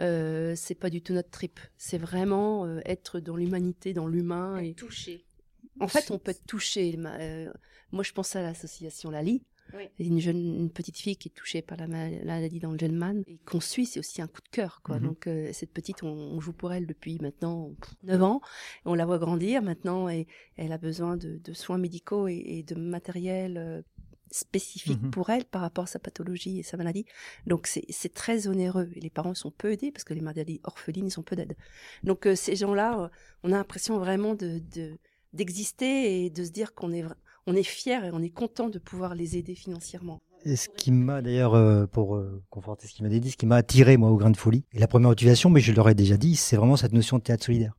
Euh, c'est pas du tout notre trip. C'est vraiment euh, être dans l'humanité, dans l'humain. Et... touché. En fait, on peut être touché. Euh, moi, je pense à l'association Lali. Une jeune, une petite fille qui est touchée par la maladie d'Angelman et qu'on suit, c'est aussi un coup de cœur, quoi. Mhm. Donc euh, cette petite, on, joue pour elle depuis maintenant 9 ans, on la voit grandir maintenant et elle a besoin de, soins médicaux et, de matériel. Euh, spécifique mhm. pour elle par rapport à sa pathologie et sa maladie. Donc c'est très onéreux et les parents sont peu aidés parce que les maladies orphelines ils sont peu d'aide. Donc euh, ces gens-là, on a l'impression vraiment de d'exister et de se dire qu'on est on est fier et on est content de pouvoir les aider financièrement. Et ce qui m'a d'ailleurs, euh, pour euh, conforter ce qu'il m'a dit, ce qui m'a attiré moi au Grain de Folie, et la première motivation, mais je l'aurais déjà dit, c'est vraiment cette notion de théâtre solidaire.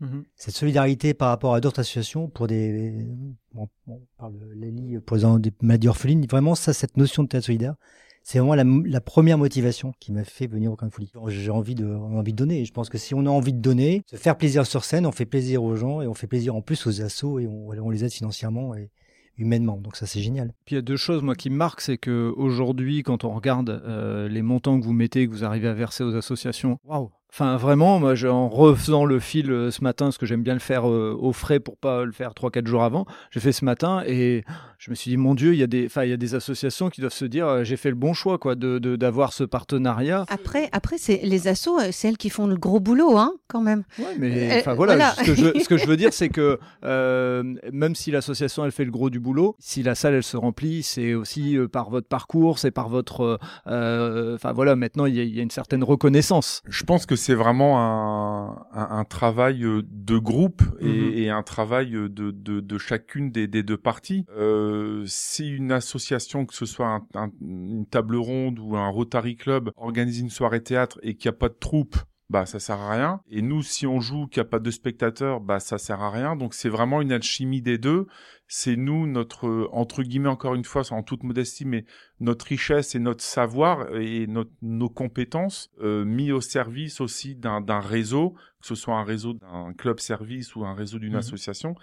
Mhm. Cette solidarité par rapport à d'autres associations pour des, bon, on parle de pour les des maladies orphelines, vraiment ça, cette notion de théâtre solidaire, c'est vraiment la, première motivation qui m'a fait venir au Grain de Folie. J'ai envie de, envie de donner. Je pense que si on a envie de donner, se faire plaisir sur scène, on fait plaisir aux gens et on fait plaisir en plus aux assos et on, on les aide financièrement. Et, humainement. Donc ça, c'est génial. Puis il y a deux choses, moi, qui me marquent, c'est que aujourd'hui, quand on regarde euh, les montants que vous mettez, que vous arrivez à verser aux associations, waouh, Enfin, vraiment, moi, en refaisant le fil euh, ce matin, parce que j'aime bien le faire euh, au frais pour pas le faire 3-4 jours avant, j'ai fait ce matin et je me suis dit, mon Dieu, il y a des, il y a des associations qui doivent se dire, euh, j'ai fait le bon choix, quoi, de, d'avoir ce partenariat. Après, après c'est les assos, c'est elles qui font le gros boulot, hein, quand même. Ouais, mais enfin voilà, Ce, que je, ce, que je, veux dire, c'est que [LAUGHS] même si l'association, elle fait le gros du boulot, si la salle, elle se remplit, c'est aussi par votre parcours, c'est par votre, enfin voilà, maintenant, il y, y a une certaine reconnaissance. Je pense que c'est vraiment un, un, travail euh, de groupe et, mhm. et un travail de, de, de chacune des, des, deux parties. Euh, si une association, que ce soit un, une table ronde ou un Rotary Club, organise une soirée théâtre et qu'il n'y a pas de troupe, bah ça sert à rien. Et nous, si on joue qu'il n'y a pas de spectateurs, bah ça sert à rien. Donc c'est vraiment une alchimie des deux c'est nous, notre, entre guillemets, encore une fois, en toute modestie, mais notre richesse et notre savoir et nos compétences euh, mis au service aussi d'un réseau, que ce soit un réseau d'un club service ou un réseau d'une mmh association.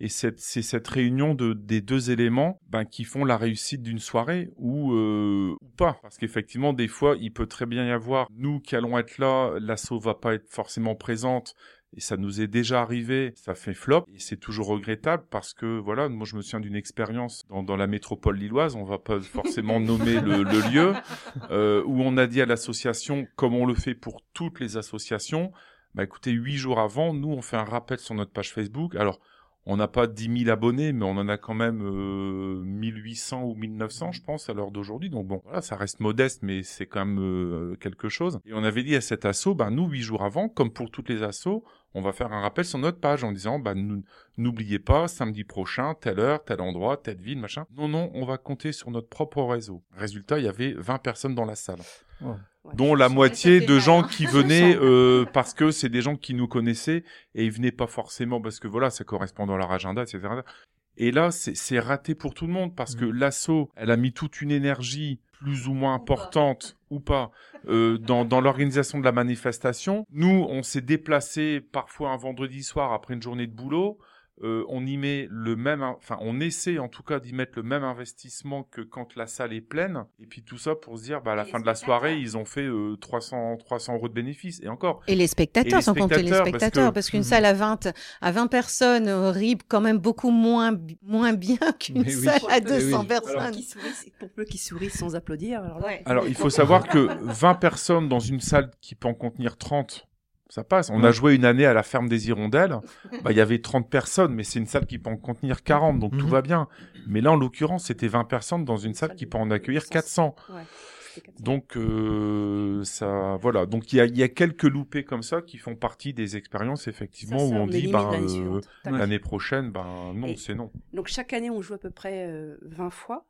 Et c'est cette réunion de, des deux éléments ben, qui font la réussite d'une soirée ou, euh, ou pas. Parce qu'effectivement, des fois, il peut très bien y avoir, nous qui allons être là, l'assaut va pas être forcément présente, et ça nous est déjà arrivé, ça fait flop, et c'est toujours regrettable parce que, voilà, moi je me souviens d'une expérience dans, dans, la métropole lilloise, on va pas forcément [LAUGHS] nommer le, le lieu, euh, où on a dit à l'association, comme on le fait pour toutes les associations, bah écoutez, huit jours avant, nous on fait un rappel sur notre page Facebook. Alors, on n'a pas 10 000 abonnés, mais on en a quand même euh, 1800 ou 1900, je pense, à l'heure d'aujourd'hui. Donc bon, voilà, ça reste modeste, mais c'est quand même euh, quelque chose. Et on avait dit à cet assaut, ben nous, huit jours avant, comme pour toutes les assauts, on va faire un rappel sur notre page en disant, bah, n'oubliez pas, samedi prochain, telle heure, tel endroit, telle ville, machin. Non, non, on va compter sur notre propre réseau. Résultat, il y avait 20 personnes dans la salle. dont la moitié de gens qui venaient [LAUGHS] euh, parce que c'est des gens qui nous connaissaient et ils venaient pas forcément parce que voilà, ça correspond dans leur agenda, etc. Et là, c'est raté pour tout le monde parce que mm. l'assaut, elle a mis toute une énergie plus ou moins importante ou pas euh, dans, dans l'organisation de la manifestation. Nous, on s'est déplacé parfois un vendredi soir après une journée de boulot. Euh, on y met le même, enfin, on essaie en tout cas d'y mettre le même investissement que quand la salle est pleine. Et puis tout ça pour se dire, bah, à la fin de la soirée, ils ont fait 300, euh, 300 euros de bénéfices. Et encore. Et les spectateurs, sans compter les spectateurs, parce qu'une salle à 20, à 20 personnes euh, ribe quand même beaucoup moins, moins bien [LAUGHS] qu'une salle à 200 personnes. Alors, qui pour peu qu'ils sourient sans applaudir. Alors, alors il faut savoir que 20 personnes dans une salle qui peut en contenir 30, ça passe. On a joué une année à la ferme des Hirondelles. [LAUGHS] Bah, il y avait 30 personnes, mais c'est une salle qui peut en contenir 40, donc tout mhm. va bien. Mais là, en l'occurrence, c'était 20 personnes dans une salle qui peut en accueillir 400. Donc euh, ça, voilà. Donc il y a, y a, quelques loupés comme ça qui font partie des expériences effectivement où on dit ben euh, l'année prochaine, ben non, c'est non. Donc chaque année on joue à peu près 20 euh, fois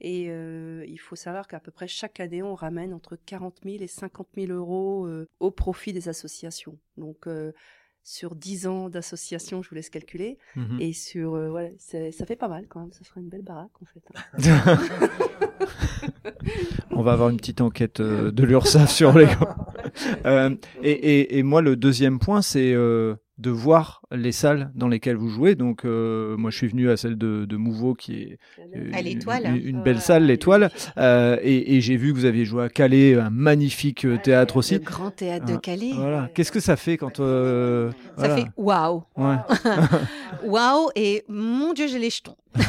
et euh, il faut savoir qu'à peu près chaque année, on ramène entre 40 000 et 50 000 euros euh, au profit des associations. Donc, euh, sur 10 ans d'association, je vous laisse calculer. Mhm. Et sur, voilà, ça fait pas mal quand même. Ça ferait une belle baraque en fait. Hein. [LAUGHS] on va avoir une petite enquête de l'URSSAF sur les. [LAUGHS] et, et, et, moi, le deuxième point, c'est de voir les salles dans lesquelles vous jouez. Donc, euh, moi, je suis venu à celle de, de Mouveau, qui est euh, À l'Étoile. une, une belle salle, l'Étoile. Euh, et et j'ai vu que vous aviez joué à Calais, un magnifique euh, théâtre Le aussi. grand théâtre de Ah, Calais. Voilà. Qu'est-ce que ça fait quand euh, Ça voilà. fait waouh. Ouais. [LAUGHS] Waouh et mon Dieu, j'ai les jetons. [LAUGHS]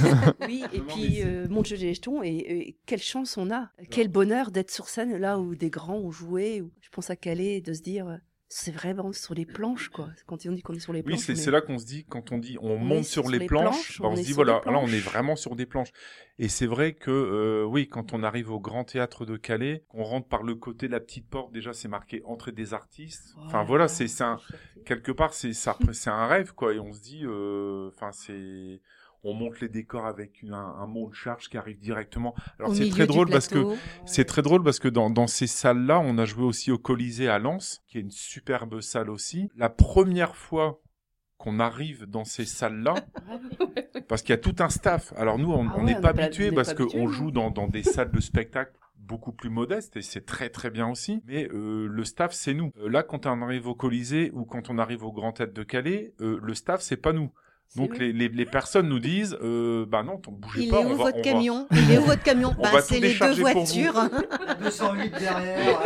Oui, et puis, euh, mon Dieu, j'ai les jetons, et, et quelle chance on a. Quel bonheur d'être sur scène là où des grands ont joué. Où je pense à Calais, de se dire, euh, c'est vraiment sur les planches, quoi. Quand on dit qu'on est sur les Oui, planches. c'est mais- c'est là qu'on se dit, quand on dit on, On monte sur, sur les, planches, planches, bah, on, on se dit voilà, là on est vraiment sur des planches. Et c'est vrai que euh, oui, quand on arrive au Grand Théâtre de Calais, qu'on rentre par le côté de la petite porte, déjà c'est marqué entrée des artistes. Enfin voilà, c'est un quelque part c'est un rêve quoi et on se dit euh, enfin c'est on monte les décors avec une- un, un mont de charge qui arrive directement. Alors c'est très drôle parce que c'est très drôle parce que dans, dans ces salles-là, on a joué aussi au Colisée à Lens, qui est une superbe salle aussi. La première fois qu'on arrive dans ces salles-là, [LAUGHS] parce qu'il y a tout un staff. Alors nous, on Ah ouais, n'est pas pas- habitué parce qu'on joue dans, dans des salles de spectacle beaucoup plus modestes et c'est très très bien aussi. Mais euh, le staff, c'est nous. Euh, là, quand on arrive au Colisée ou quand on arrive au Grand Théâtre de Calais, euh, le staff, c'est pas nous. Donc les, les, les personnes nous disent, euh, bah non, t'en bougez Il pas. est où on va- votre on va- camion? Il est où votre camion? [LAUGHS] On Bah, c'est les deux décharger pour vous. voitures. 208 derrière.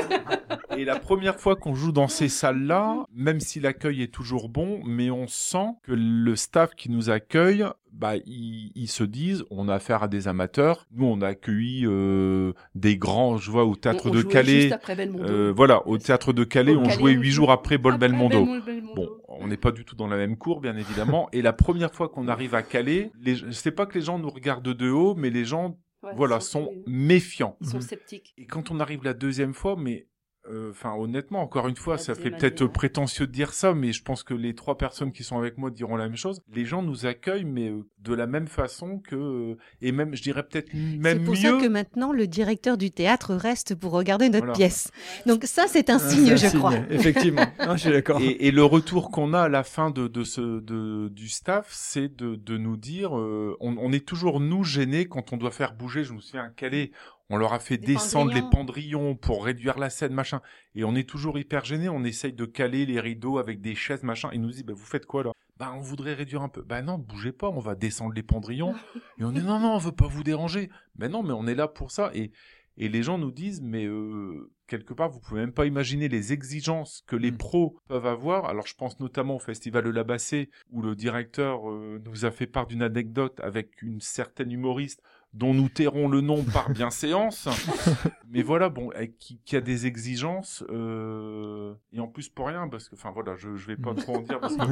Et la première fois qu'on joue dans ces salles-là, même si l'accueil est toujours bon, mais on sent que le staff qui nous accueille, bah, ils, ils se disent, on a affaire à des amateurs. Nous, on a accueilli euh, des grands, je vois, au théâtre On- on de Calais. juste après Belmondo. Euh, voilà, au théâtre de Calais, on Calais, jouait huit jours après Bol Belmondo. Belmondo. Bon, on n'est pas du tout dans la même cour, bien évidemment. Et la première fois qu'on arrive à Calais, les, c'est pas que les gens nous regardent de haut, mais les gens, Ouais, voilà, ils sont ils méfiants. sont Mhm. sceptiques. Et quand on arrive la deuxième fois, mais euh, enfin honnêtement, encore une fois, ça fait peut-être prétentieux de dire ça, mais je pense que les trois personnes qui sont avec moi diront la même chose. Les gens nous accueillent, mais euh, de la même façon que euh, et même, je dirais peut-être C'est même pour mieux. ça que maintenant le directeur du théâtre reste pour regarder notre Voilà. pièce. Donc ça c'est un Ah, signe, c'est un je crois. Effectivement. Non, [LAUGHS] je suis d'accord. Et, et le retour qu'on a à la fin de, de ce de, du staff, c'est de, de nous dire, euh, on, on est toujours nous gênés quand on doit faire bouger. Je me souviens à Calais, on leur a fait descendre pendrillons. les pendrillons pour réduire la scène, machin. Et on est toujours hyper gênés. On essaye de caler les rideaux avec des chaises, machin. Ils nous disent, bah, vous faites quoi là? Bah, on voudrait réduire un peu. Bah non, bougez pas, on va descendre les pendrillons. [LAUGHS] Et on dit, non, non, on veut pas vous déranger. Ben non, mais on est là pour ça. Et et les gens nous disent, mais euh, quelque part, vous pouvez même pas imaginer les exigences que les Mm. pros peuvent avoir. Alors, je pense notamment au Festival de la Bassée, où le directeur euh, nous a fait part d'une anecdote avec une certaine humoriste dont nous tairons le nom par bienséance. [LAUGHS] mais voilà, bon, qui, qui a des exigences, euh, et en plus pour rien, parce que, enfin voilà, je, je vais pas trop en dire, parce que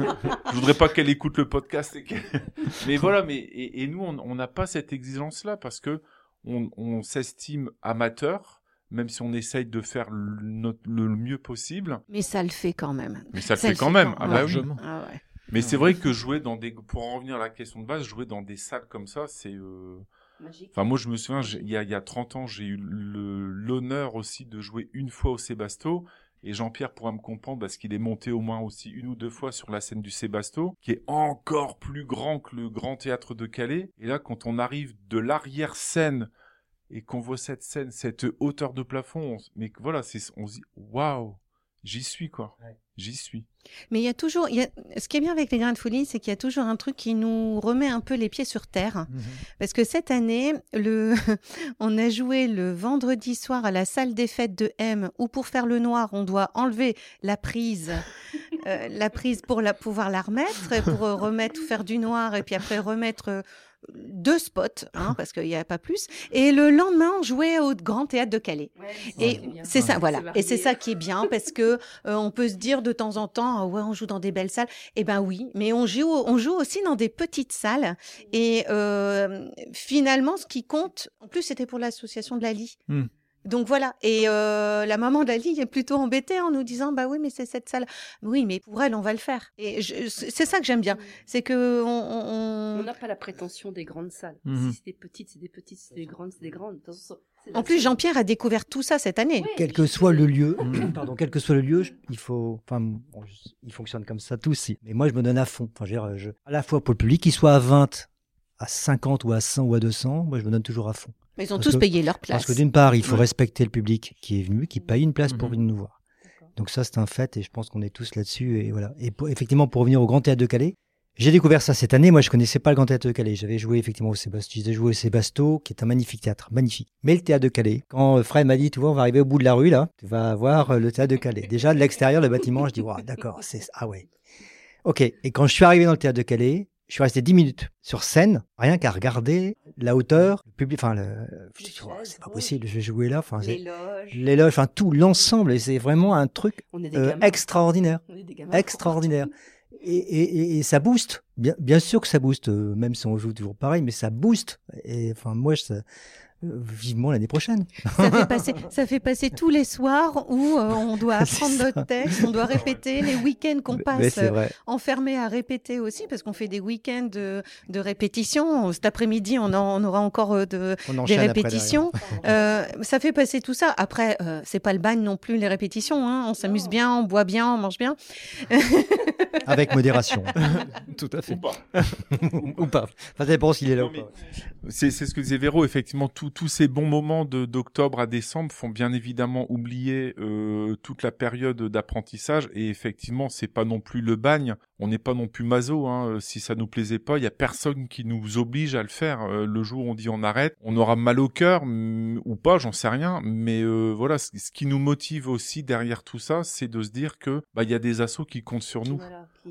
je voudrais pas qu'elle écoute le podcast. Et [LAUGHS] mais voilà, mais et, et nous, on on n'a pas cette exigence-là, parce que on, on s'estime amateur, même si on essaye de faire le, notre- le mieux possible. Mais ça le fait quand même. Mais ça le fait quand même. quand Ah même. bah oui. Ah ouais. Mais c'est vrai que jouer dans des, pour en revenir à la question de base, jouer dans des salles comme ça, c'est, euh, Enfin moi je me souviens, il y a, il y a 30 ans, j'ai eu l'honneur aussi de jouer une fois au Sébasto. Et Jean-Pierre pourra me comprendre parce qu'il est monté au moins aussi une ou deux fois sur la scène du Sébasto, qui est encore plus grand que le grand théâtre de Calais. Et là, quand on arrive de l'arrière-scène et qu'on voit cette scène, cette hauteur de plafond, mais voilà, on se dit, waouh, j'y suis quoi, Ouais. j'y suis. Mais il y a toujours, il y a, ce qui est bien avec les grains de folie, c'est qu'il y a toujours un truc qui nous remet un peu les pieds sur terre. Mhm. Parce que cette année, le, [LAUGHS] on a joué le vendredi soir à la salle des fêtes de M, où pour faire le noir, on doit enlever la prise, euh, la prise pour la, pouvoir la remettre, et pour euh, remettre, faire du noir, et puis après remettre euh, deux spots, hein, parce qu'il n'y a pas plus. Et le lendemain, on jouait au Grand Théâtre de Calais. Et c'est ça, voilà. Et c'est ça qui est bien parce que euh, on peut se dire de temps en temps, Ah ouais, on joue dans des belles salles. Eh ben oui, mais on joue, on joue aussi dans des petites salles. Et euh, finalement, ce qui compte, en plus, c'était pour l'association de Lali. Hmm. Donc voilà. Et euh, la maman d'Ali est plutôt embêtée en nous disant, bah oui, mais c'est cette salle. Oui, mais pour elle, on va le faire. Et c'est ça que j'aime bien, c'est que on, on- On n'a pas la prétention des grandes salles. Mhm. Si c'est des petites, c'est des petites. Si c'est des grandes, c'est des grandes. En plus, Jean-Pierre a découvert tout ça cette année. Quel que soit le lieu, Mm. [CLEARS THROAT] pardon, quel que soit le lieu, il faut, enfin, bon, il fonctionne comme ça tous. si. Mais moi, je me donne à fond. Enfin, je veux dire, je- à la fois pour le public, qu'il soit à 20, à 50 ou à 100 ou à 200, moi, je me donne toujours à fond. Mais ils ont Parce tous que- payé leur place. Parce que d'une part, il faut Ouais. respecter le public qui est venu, qui paye une place pour Mhm. venir nous voir. Donc ça, c'est un fait et je pense qu'on est tous là-dessus. Et voilà. Et pour- effectivement, pour revenir au Grand Théâtre de Calais, j'ai découvert ça cette année. Moi, je connaissais pas le Grand Théâtre de Calais. J'avais joué effectivement au Sébasto. J'ai joué au Sébasto, qui est un magnifique théâtre, magnifique. Mais le Théâtre de Calais, quand euh, Fred m'a dit, tu vois, on va arriver au bout de la rue là, tu vas voir euh, le Théâtre de Calais. Déjà de l'extérieur, le bâtiment, je dis, waouh, d'accord, c'est ah ouais. Ok. Et quand je suis arrivé dans le Théâtre de Calais, je suis resté 10 minutes sur scène, rien qu'à regarder la hauteur, le public, enfin, le, je dis, Waouh, c'est pas possible, je vais jouer là, enfin, c'est- L'éloge. l'éloge, enfin tout l'ensemble, et c'est vraiment un truc On est des euh, gamins. extraordinaire, On est des gamins. extraordinaire. Et, et, et- et ça booste, bien, bien sûr que ça booste, euh, même si on joue toujours pareil, mais ça booste. Et enfin, moi, je, vivement l'année prochaine. Ça fait passer, ça fait passer tous les soirs où euh, on doit [LAUGHS] apprendre notre texte, on doit répéter les week-ends qu'on passe vrai. enfermés à répéter aussi, parce qu'on fait des week-ends de, de répétition. Cet après-midi, on, en- on aura encore euh, de, On des répétitions. Euh, ça fait passer tout ça. Après, euh, c'est pas le bagne non plus les répétitions. hein. On s'amuse bien, on boit bien, on mange bien. [LAUGHS] Avec modération. [LAUGHS] Tout à fait. Ou pas. Ou pas. Ça dépend s'il est là Non, ou pas. C'est c'est ce que disait Véro, effectivement, tous tous ces bons moments de- d'octobre à décembre font bien évidemment oublier euh, toute la période d'apprentissage et effectivement, c'est pas non plus le bagne, on n'est pas non plus maso, hein. euh, si ça nous plaisait pas, il y a personne qui nous oblige à le faire. Euh, le jour où on dit on arrête, on aura mal au cœur mm, ou pas, j'en sais rien, mais voilà, ce, qui nous motive aussi derrière tout ça, c'est de se dire que bah y a des assos qui comptent sur nous.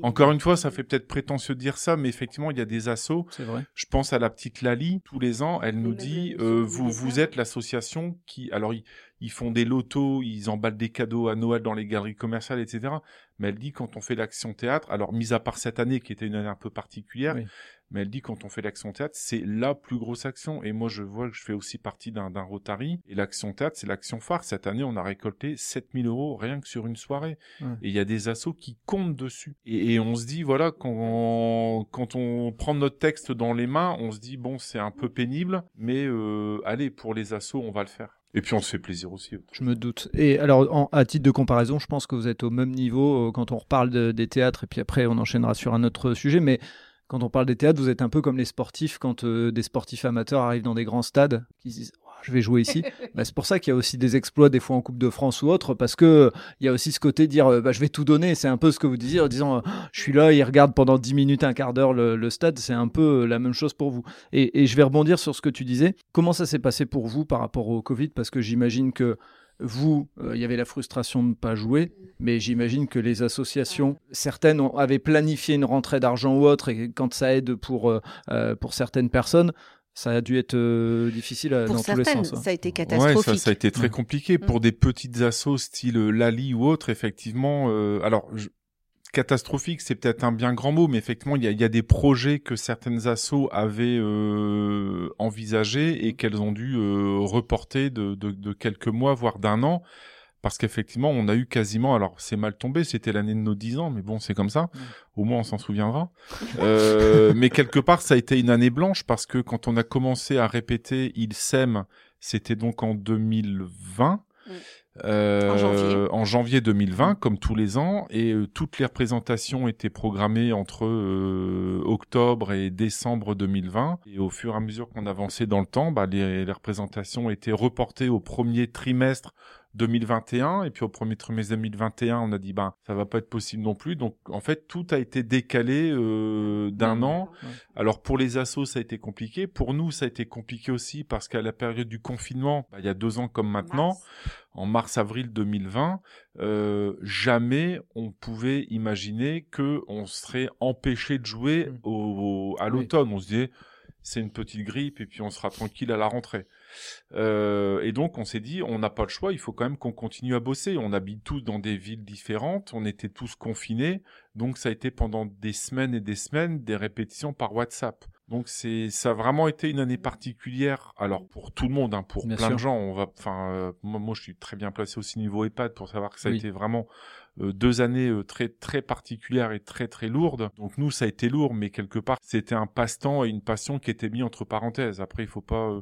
Encore une fois, ça fait peut-être prétentieux de dire ça, mais effectivement, il y a des assos C'est vrai. je pense à la petite Lali, tous les ans, elle nous dit, euh, vous, vous êtes l'association qui, alors ils, ils font des lotos, ils emballent des cadeaux à Noël dans les galeries commerciales, etc. Mais elle dit quand on fait l'action théâtre, alors mis à part cette année qui était une année un peu particulière, Oui. mais elle dit quand on fait l'action théâtre, c'est la plus grosse action. Et moi, je vois que je fais aussi partie d'un d'un Rotary. Et l'action théâtre, c'est l'action phare. Cette année, on a récolté 7000 euros rien que sur une soirée. Et il y a des assos qui comptent dessus. Et, et on se dit, voilà, quand on, quand on prend notre texte dans les mains, on se dit, bon, c'est un peu pénible, mais euh, allez, pour les assos, on va le faire. Et puis on se fait plaisir aussi. Je me doute. Et alors, en- à titre de comparaison, je pense que vous êtes au même niveau euh, quand on reparle de- des théâtres, et puis après, on enchaînera sur un autre sujet. Mais quand on parle des théâtres, vous êtes un peu comme les sportifs quand euh, des sportifs amateurs arrivent dans des grands stades, qui se disent Je vais jouer ici. [LAUGHS] Bah, c'est pour ça qu'il y a aussi des exploits, des fois en Coupe de France ou autre, parce que euh, il y a aussi ce côté de dire euh, bah, Je vais tout donner. C'est un peu ce que vous disiez en disant euh, Je suis là, ils regardent pendant 10 minutes, un quart d'heure le, le stade. C'est un peu la même chose pour vous. Et, et je vais rebondir sur ce que tu disais. Comment ça s'est passé pour vous par rapport au Covid? Parce que j'imagine que vous, euh, il y avait la frustration de ne pas jouer, mais j'imagine que les associations, certaines ont- avaient planifié une rentrée d'argent ou autre, et quand ça aide pour, euh, pour certaines personnes, ça a dû être euh, difficile euh, Pour dans tous les certaines, sens. hein. ça a été Ouais, catastrophique. ça, ça a été très Ouais. compliqué. Pour des petites assos style euh, Lali ou autre, effectivement, euh, alors, je- catastrophique, c'est peut-être un bien grand mot, mais effectivement, il y a, il y a des projets que certaines assos avaient euh, envisagés et qu'elles ont dû euh, reporter de, de, de quelques mois, voire d'un an. Parce qu'effectivement, on a eu quasiment, alors c'est mal tombé, c'était l'année de nos 10 ans, mais bon, c'est comme ça. Au moins, on s'en souviendra. Euh, mais quelque part, ça a été une année blanche parce que quand on a commencé à répéter Il s'aime, c'était donc en 2020. Mm. Euh, En janvier. en janvier 2020, comme tous les ans, et euh, toutes les représentations étaient programmées entre euh, octobre et décembre 2020. Et au fur et à mesure qu'on avançait dans le temps, bah, les, les représentations étaient reportées au premier trimestre 2021 et puis au premier trimestre 2021 on a dit ben ça va pas être possible non plus donc en fait tout a été décalé euh, d'un an Ouais. alors pour les assos ça a été compliqué pour nous ça a été compliqué aussi parce qu'à la période du confinement bah, il y a deux ans comme maintenant en mars avril 2020 euh, jamais on pouvait imaginer que on serait empêché de jouer Mm. au, à Oui. l'automne on se disait c'est une petite grippe et puis on sera tranquille à la rentrée euh, et donc on s'est dit, on n'a pas le choix, il faut quand même qu'on continue à bosser. On habite tous dans des villes différentes, on était tous confinés, donc ça a été pendant des semaines et des semaines des répétitions par WhatsApp. Donc c'est ça a vraiment été une année particulière. Alors pour tout le monde, hein, pour Bien plein sûr. de gens, on va, enfin euh, moi, je suis très bien placé aussi niveau EHPAD pour savoir que ça Oui. a été vraiment deux années euh, très très particulières et très très lourdes. Donc nous ça a été lourd, mais quelque part c'était un passe-temps et une passion qui était mis entre parenthèses. Après il faut pas. euh,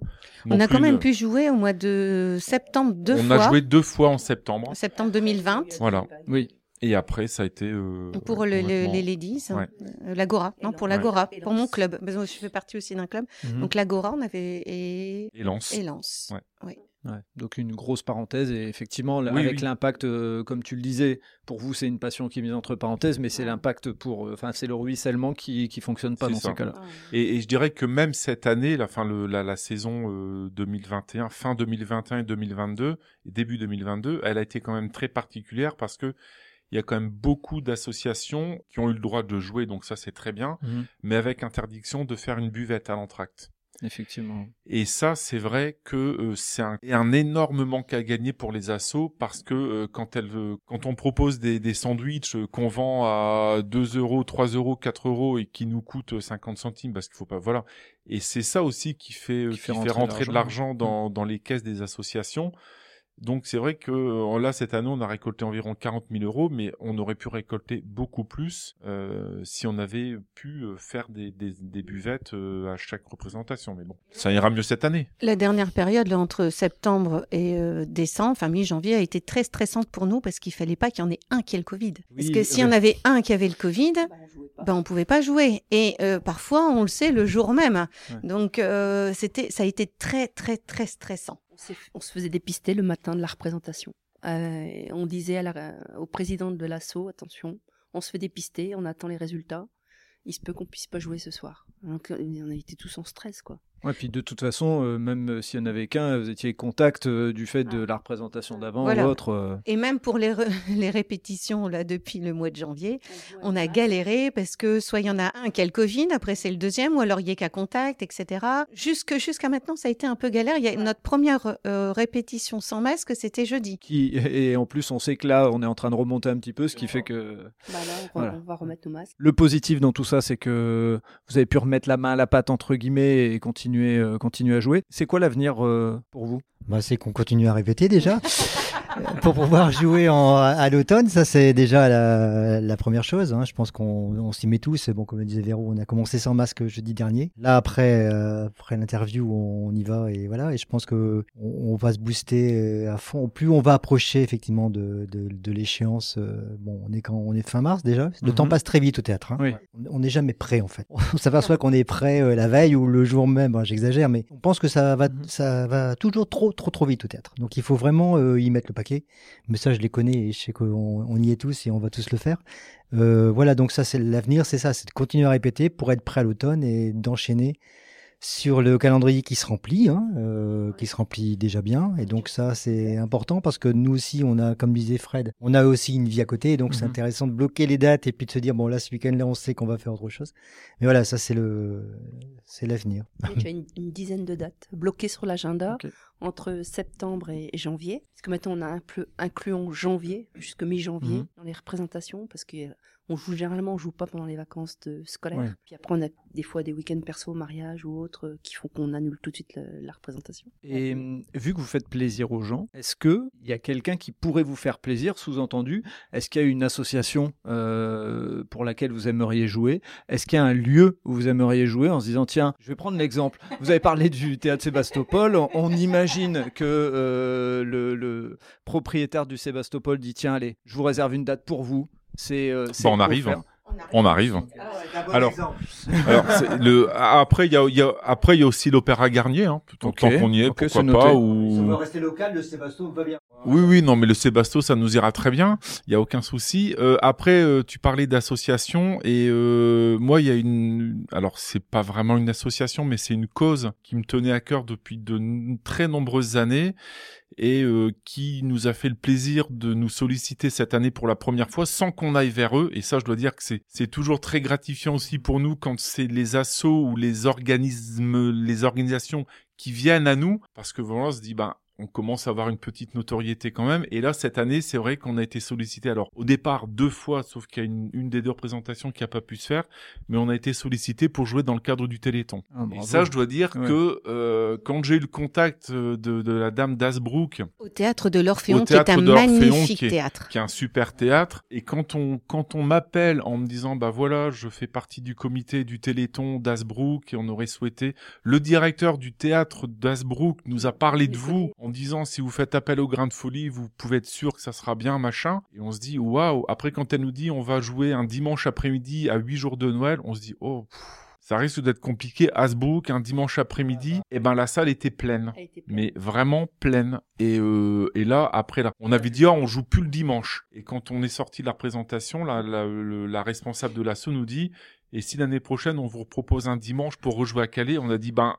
On a quand même ne- pu jouer au mois de septembre deux on fois. a joué deux fois en septembre. Septembre 2020 Voilà. Oui, Et après, ça a été. euh, pour le- complètement- les ladies, Ouais. euh, l'Agora, non pour l'Agora, Ouais. pour mon club. Je fais partie aussi d'un club. Mhm. Donc l'Agora, on avait et, Et Lens. et Lens. Ouais. Ouais, donc une grosse parenthèse et effectivement Oui, avec oui. l'impact, euh, comme tu le disais, pour vous c'est une passion qui est mise entre parenthèses, mais c'est l'impact pour, euh, enfin c'est le ruissellement qui qui fonctionne pas dans ça. ces cas-là. Et, et je dirais que même cette année, la, fin, le, la, la saison euh, 2021, fin 2021 et 2022, et début 2022, elle a été quand même très particulière parce que il y a quand même beaucoup d'associations qui ont eu le droit de jouer, donc ça c'est très bien, Mhm. mais avec interdiction de faire une buvette à l'entracte. Effectivement. Et ça, c'est vrai que euh, c'est un, un énorme manque à gagner pour les assos parce que euh, quand elles, euh, quand on propose des, des sandwichs qu'on vend à 2 euros, 3 euros, 4 euros et qui nous coûtent 50 centimes parce qu'il faut pas, voilà. Et c'est ça aussi qui fait, euh, Qui qui fait rentrer rentrer, de l'argent. l'argent dans, dans les caisses des associations. Donc c'est vrai que euh, là cette année on a récolté environ 40 000 euros, mais on aurait pu récolter beaucoup plus euh, si on avait pu euh, faire des, des, des buvettes euh, à chaque représentation. Mais bon, ça ira mieux cette année. La dernière période, là, entre septembre et euh, décembre, enfin mi-janvier, a été très stressante pour nous parce qu'il fallait pas qu'il y en ait un qui ait le Covid. Parce que s'il y en ouais. avait un qui avait le Covid, bah, on ben on pouvait pas jouer. Et euh, parfois, on le sait le jour même. Ouais. Donc euh, c'était, ça a été très très très stressant. On, se faisait dépister le matin de la représentation. Euh, on disait au président de l'assaut, attention, on se fait dépister, on attend les résultats. Il se peut qu'on puisse pas jouer ce soir. Donc euh, on été tous en stress, quoi. Ouais, puis de toute façon, euh, même euh, s'il n'y en avait qu'un, vous étiez contact euh, du fait de la représentation d'avant Voilà. ou autre. euh. Et même pour les, re- [LAUGHS] les répétitions là depuis le mois de janvier, on a galéré parce que soit il y en a un qui a le Covid, après c'est le deuxième, ou alors il y a qu'à contact, etc. Jusque jusqu'à maintenant, ça a été un peu galère. Il y a notre première euh, répétition sans masque, c'était jeudi. Qui, [LAUGHS] et en plus, on sait que là, on est en train de remonter un petit peu, ce qui fait que Bah là, on, Voilà. on va remettre nos masques. le positif dans tout ça, c'est que vous avez pu remettre la main à la pâte, entre guillemets, et continuer, euh, continuer à jouer. C'est quoi l'avenir euh, pour vous? Bah, c'est qu'on continue à répéter déjà. [LAUGHS] Pour pouvoir jouer en, à l'automne, ça c'est déjà la, la première chose. hein. Je pense qu'on on s'y met tous. Bon, comme le disait Véro, on a commencé sans masque jeudi dernier. Là après, euh, après l'interview, on y va et voilà. Et je pense que on, on va se booster euh, à fond. Plus on va approcher effectivement de, de, de l'échéance. euh, bon, on est quand on est fin mars déjà. Le Mhm. temps passe très vite au théâtre. hein. Oui. On- n'est jamais prêt en fait. [LAUGHS] On s'aperçoit qu'on est prêt euh, la veille ou le jour même. Bon, J'exagère, mais on pense que ça va, Mhm. ça va toujours trop, trop, trop vite au théâtre. Donc il faut vraiment y mettre le paquet. Mais ça, je les connais et je sais qu'on on y est tous et on va tous le faire. Euh, voilà, donc ça, c'est l'avenir, c'est ça, c'est de continuer à répéter pour être prêt à l'automne et d'enchaîner sur le calendrier qui se remplit, hein, euh, qui se remplit déjà bien. Et donc ça, c'est important parce que nous aussi, on a, comme disait Fred, on a aussi une vie à côté. Et donc c'est Mhm. intéressant de bloquer les dates et puis de se dire bon là, ce week-end-là, on sait qu'on va faire autre chose. Mais voilà, ça c'est le, c'est l'avenir. Donc, il y a une, une dizaine de dates bloquées sur l'agenda. Entre septembre et, janvier. Parce que maintenant, on a inclus, inclus en janvier, jusque mi-janvier, Mhm. dans les représentations, parce que euh, on joue généralement, on joue pas pendant les vacances de scolaires. Ouais. Puis après, on a des fois des week-ends perso, mariage ou autres, euh, qui font qu'on annule tout de suite la, la représentation. Et hum, vu que vous faites plaisir aux gens, est-ce que il y a quelqu'un qui pourrait vous faire plaisir, sous-entendu? Est-ce qu'il y a une association euh, pour laquelle vous aimeriez jouer? Est-ce qu'il y a un lieu où vous aimeriez jouer en se disant tiens, je vais prendre l'exemple. Vous avez parlé du théâtre Sébastopol. On, on imagine que euh, le, le propriétaire du Sébastopol dit tiens allez, je vous réserve une date pour vous. C'est euh, Bon, on arrive, offert. hein. On arrive. Alors, [LAUGHS] Alors, le, après, il y a, il y a, après, il y a aussi l'Opéra Garnier, hein. Tant qu'on y est, pourquoi noté. pas, ou... rester local, le Sébastopol va bien. Oui, oui, non, mais le Sébasto, ça nous ira très bien. Il y a aucun souci. Euh, après, euh, tu parlais d'association et euh, moi, il y a une. Alors, c'est pas vraiment une association, mais c'est une cause qui me tenait à cœur depuis de très nombreuses années et euh, qui nous a fait le plaisir de nous solliciter cette année pour la première fois sans qu'on aille vers eux. Et ça, je dois dire que c'est toujours très gratifiant aussi pour nous quand c'est les assos ou les organismes, les organisations qui viennent à nous parce que vraiment, on se dit ben on commence à avoir une petite notoriété quand même. Et là, cette année, c'est vrai qu'on a été sollicité. Alors, au départ, deux fois, sauf qu'il y a une, une des deux représentations qui a pas pu se faire, mais on a été sollicité pour jouer dans le cadre du Téléthon. Ah, Et ça, je dois dire Ouais. que euh, quand j'ai eu le contact euh, de, de la dame d'Asbrook, Au théâtre de l'Orphéon, qui est un magnifique qui est- théâtre. qui est un super théâtre, et quand on quand on m'appelle en me disant bah voilà, je fais partie du comité du Téléthon d'Asbrook et on aurait souhaité, le directeur du théâtre d'Asbrook nous a parlé de vous en disant si vous faites appel au grain de folie, vous pouvez être sûr que ça sera bien machin, et on se dit waouh. Après quand elle nous dit on va jouer un dimanche après-midi à huit jours de Noël, on se dit oh. pff, ça risque d'être compliqué. Hasbrook, un dimanche après-midi, et ben la salle était pleine. Elle était pleine. Mais vraiment pleine. Et, euh, et là, après, là, on avait dit, ah, on joue plus le dimanche. Et quand on est sorti de la présentation, la, la, le- la responsable de l'assaut nous dit, et si l'année prochaine, on vous propose un dimanche pour rejouer à Calais, on a dit, ben,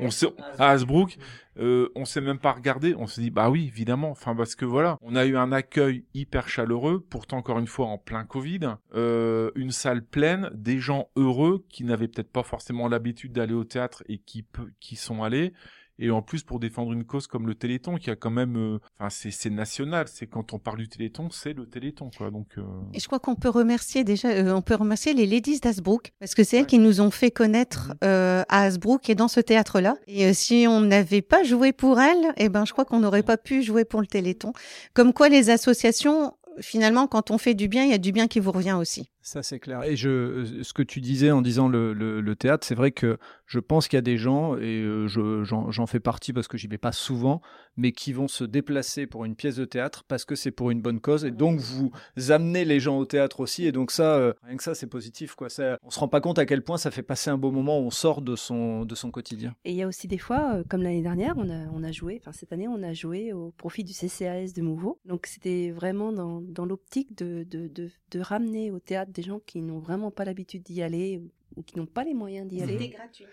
on sait, à Hasbrook, euh, on s'est même pas regardé. On s'est dit, bah oui, évidemment. Enfin, parce que voilà, on a eu un accueil hyper chaleureux, pourtant encore une fois en plein Covid, euh, une salle pleine, des gens heureux qui n'avaient peut-être pas forcément l'habitude d'aller au théâtre et qui qui sont allés. Et en plus pour défendre une cause comme le Téléthon, qui a quand même, euh, enfin c'est c'est national. C'est quand on parle du Téléthon, c'est le Téléthon quoi. Donc euh, Et je crois qu'on peut remercier déjà, euh, on peut remercier les Ladies d'Asbrook parce que c'est elles qui nous ont fait connaître euh, à Asbrook et dans ce théâtre-là. Et euh, si on n'avait pas joué pour elles, eh ben je crois qu'on n'aurait pas pu jouer pour le Téléthon. Comme quoi les associations, finalement, quand on fait du bien, il y a du bien qui vous revient aussi. Ça, c'est clair. Et je, euh, ce que tu disais en disant le, le- le théâtre, c'est vrai que je pense qu'il y a des gens, et euh, je- j'en fais partie parce que j'y vais pas souvent, mais qui vont se déplacer pour une pièce de théâtre parce que c'est pour une bonne cause. Et donc, vous amenez les gens au théâtre aussi. Et donc, ça, euh, rien que ça, c'est positif. Quoi. Ça, on se rend pas compte à quel point ça fait passer un beau moment où on sort de son, de son quotidien. Et il y a aussi des fois, comme l'année dernière, on a, on a joué, enfin cette année, on a joué au profit du CCAS de Mouveau. Donc c'était vraiment dans, dans l'optique de, de, de, de ramener au théâtre des gens qui n'ont vraiment pas l'habitude d'y aller ou, ou qui n'ont pas les moyens d'y aller. gratuit.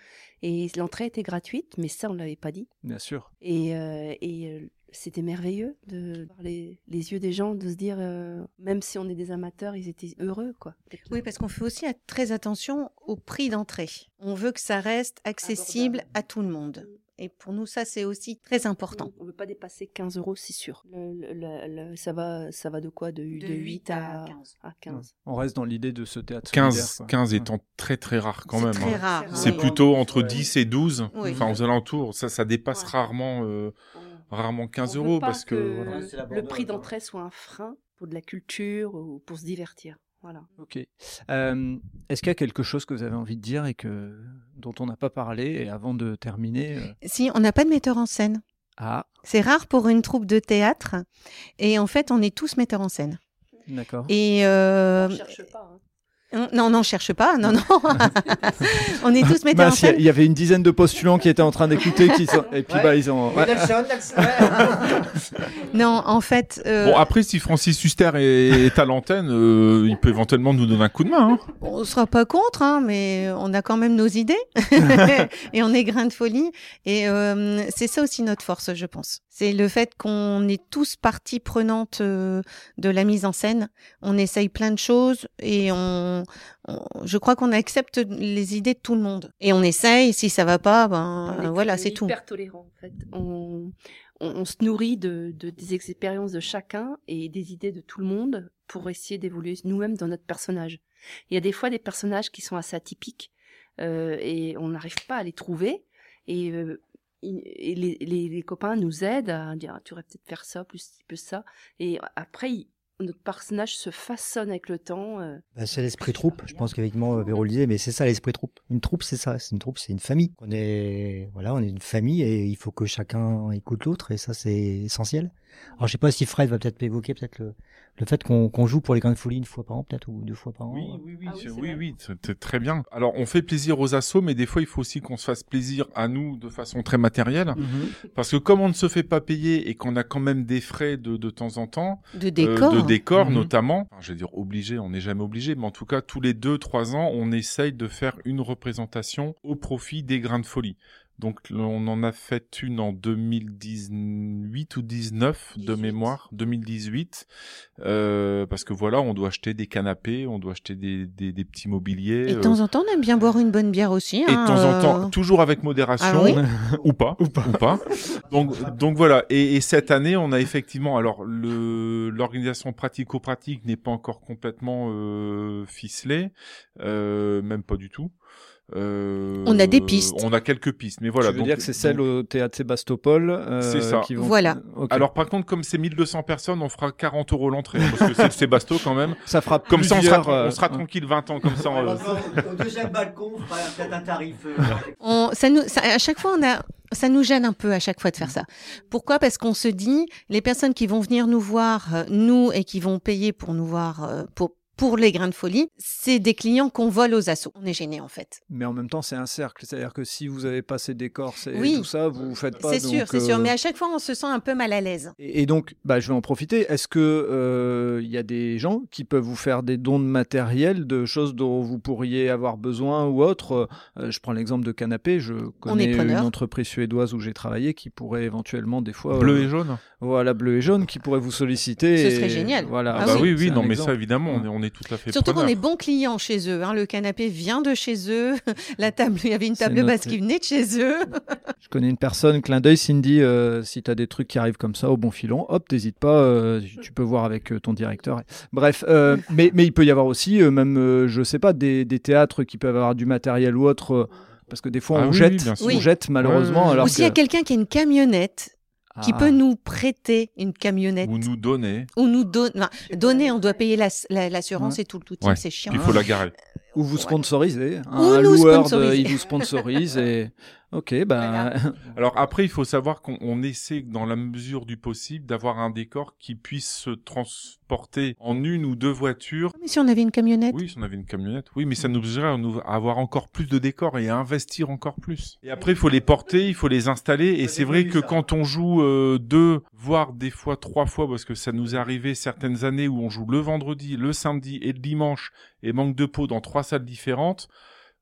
Et l'entrée était gratuite, mais ça, on ne l'avait pas dit. Bien sûr. Et, euh, et euh, c'était merveilleux de voir les, les yeux des gens, de se dire, euh, même si on est des amateurs, ils étaient heureux, quoi. Oui, parce qu'on fait aussi très attention au prix d'entrée. On veut que ça reste accessible Abordable. à tout le monde. Et pour nous, ça, c'est aussi très important. On ne veut pas dépasser 15 euros, c'est sûr. Le- le- le- le- ça, va, ça va de quoi? De, de 8 à, 15. à 15. On reste dans l'idée de ce théâtre. 15, solidaire, quoi. 15 Ouais. étant très très rare quand C'est même. très hein. rare. C'est oui. plutôt entre Ouais. 10 et 12, Oui. enfin aux alentours. Ça, ça dépasse Ouais. rarement, euh, rarement 15 On euros parce que, que voilà. Ouais, c'est le prix hein. d'entrée soit un frein pour de la culture ou pour se divertir. Voilà. Ok. Euh, Est-ce qu'il y a quelque chose que vous avez envie de dire et que dont on n'a pas parlé Et avant de terminer, euh, Si, on n'a pas de metteur en scène. ah, C'est rare pour une troupe de théâtre. Et en fait, on est tous metteurs en scène. d'accord. Et euh, On cherche pas. hein. Non, non, cherche pas. Non, non. [LAUGHS] on est tous metteurs en il y a- scène. il y, avait une dizaine de postulants qui étaient en train d'écouter, qui sont... et puis Ouais. bah ils ont. ouais. [LAUGHS] Non, en fait, euh, Bon, après, si Francis Huster est, est à l'antenne, euh, il peut éventuellement nous donner un coup de main. hein. on sera pas contre, hein, mais on a quand même nos idées. [LAUGHS] et on est grain de folie. Et euh, c'est ça aussi notre force, je pense. C'est le fait qu'on est tous partie prenante euh, de la mise en scène. On essaye plein de choses et on, on- je crois qu'on accepte les idées de tout le monde. Et on essaye. Si ça va pas, ben On est- voilà, on est c'est tout. hyper tolérant en fait. On, on, on se nourrit de, de- des expériences de chacun et des idées de tout le monde pour essayer d'évoluer nous-mêmes dans notre personnage. Il y a des fois des personnages qui sont assez atypiques euh, et on n'arrive pas à les trouver et, euh, et les, les, les copains nous aident à dire Ah, tu aurais peut-être faire ça plus plus ça et après il- notre personnage se façonne avec le temps. euh, Bah, c'est l'esprit troupe. Je pense qu'effectivement, Véro le disait, mais c'est ça l'esprit troupe. Une troupe, c'est ça. C'est une troupe, c'est une famille. On est, voilà, on est une famille et il faut que chacun écoute l'autre et ça, c'est essentiel. Alors, je sais pas si Fred va peut-être évoquer peut-être le, le fait qu'on qu'on joue pour les grandes folies une fois par an, peut-être, ou deux fois par an. Oui, oui, oui, Ah oui, c'est- oui, oui, très bien. Alors, on fait plaisir aux assos, mais des fois, il faut aussi qu'on se fasse plaisir à nous de façon très matérielle. Mhm. Parce que comme on ne se fait pas payer et qu'on a quand même des frais de, de temps en temps, De euh, décor. de décor Mhm. notamment, enfin, je vais dire obligé, on n'est jamais obligé, mais en tout cas, tous les deux, trois ans, on essaye de faire une représentation au profit des grains de folie. Donc, on en a fait une en 2018 ou 19 de 18. mémoire, 2018, euh, parce que voilà, on doit acheter des canapés, on doit acheter des, des, des petits mobiliers. Et de euh, temps en temps, on aime bien boire une bonne bière aussi. et de hein, temps en euh, temps, toujours avec modération, Ah oui [LAUGHS] ou pas, ou pas, Donc, donc voilà. Et, et cette année, on a effectivement, alors le l'organisation pratico-pratique n'est pas encore complètement euh, ficelée, euh, même pas du tout. Euh, On a des pistes. On a quelques pistes, mais voilà. tu veux donc- dire que c'est celle donc- au théâtre Sébastopol euh, C'est ça. qui vont- Voilà. Ok. Alors par contre, comme c'est 1200 personnes, on fera 40 euros l'entrée, parce que c'est le Sébasto quand même. ça fera Comme ça, on plusieurs, sera, euh, on sera tranquille 20 ans, comme ça. on- [LAUGHS] Au deuxième balcon, on fera peut-être un tarif. [LAUGHS] on, ça nous, ça- à chaque fois, on a, ça nous gêne un peu à chaque fois de faire ça. Pourquoi? Parce qu'on se dit, les personnes qui vont venir nous voir, euh, nous, et qui vont payer pour nous voir, euh, pour pour les grains de folie, c'est des clients qu'on vole aux assauts. On est gêné en fait. Mais en même temps, c'est un cercle. C'est-à-dire que si vous avez pas ces décors et Oui. tout ça, vous faites pas. C'est sûr, c'est sûr. euh, Mais à chaque fois, on se sent un peu mal à l'aise. Et, et donc, bah, je vais en profiter. Est-ce que euh, il y a des gens qui peuvent vous faire des dons de matériel, de choses dont vous pourriez avoir besoin ou autre? Euh, Je prends l'exemple de Canapé. Je connais une entreprise suédoise où j'ai travaillé qui pourrait éventuellement des fois Bleu euh, et jaune. voilà bleu et jaune qui pourrait vous solliciter. Ce et- serait génial. Voilà. Ah bah oui, oui, non, mais ça, évidemment, on est, on est tout à fait Surtout qu'on est bons clients chez eux. hein. Le canapé vient de chez eux. [LAUGHS] La table, il y avait une table basse qui venait de chez eux. Je connais une personne, clin d'œil, Cindy, euh, si tu as des trucs qui arrivent comme ça au bon filon, hop, t'hésites pas, euh, tu peux voir avec euh, ton directeur. Bref, euh, mais, mais il peut y avoir aussi, euh, même, euh, je sais pas, des, des théâtres qui peuvent avoir du matériel ou autre, euh, parce que des fois Ah on, oui, jette, on jette malheureusement. Ouais, alors Ou s'il y a que- quelqu'un qui a une camionnette, qui Ah. peut nous prêter une camionnette. Ou nous donner. Ou nous donne, enfin, donner, on doit payer l'as- la- l'assurance et tout le tout. Ouais. C'est chiant. Il faut la garer. Ou vous Ouais. sponsorisez, hein, Ou un nous loueur, de- il vous sponsorise et [LAUGHS] ok, bah [LAUGHS] Alors après, il faut savoir qu'on on essaie, dans la mesure du possible, d'avoir un décor qui puisse se transporter en une ou deux voitures. Mais si on avait une camionnette, Oui, si on avait une camionnette. Oui, mais ça nous obligerait à nous- à avoir encore plus de décors et à investir encore plus. Et après, il faut les porter, il faut les installer. Et c'est vrai que quand on joue euh, deux, voire des fois trois fois, parce que ça nous est arrivé certaines années où on joue le vendredi, le samedi et le dimanche, et manque de peau dans trois salles différentes,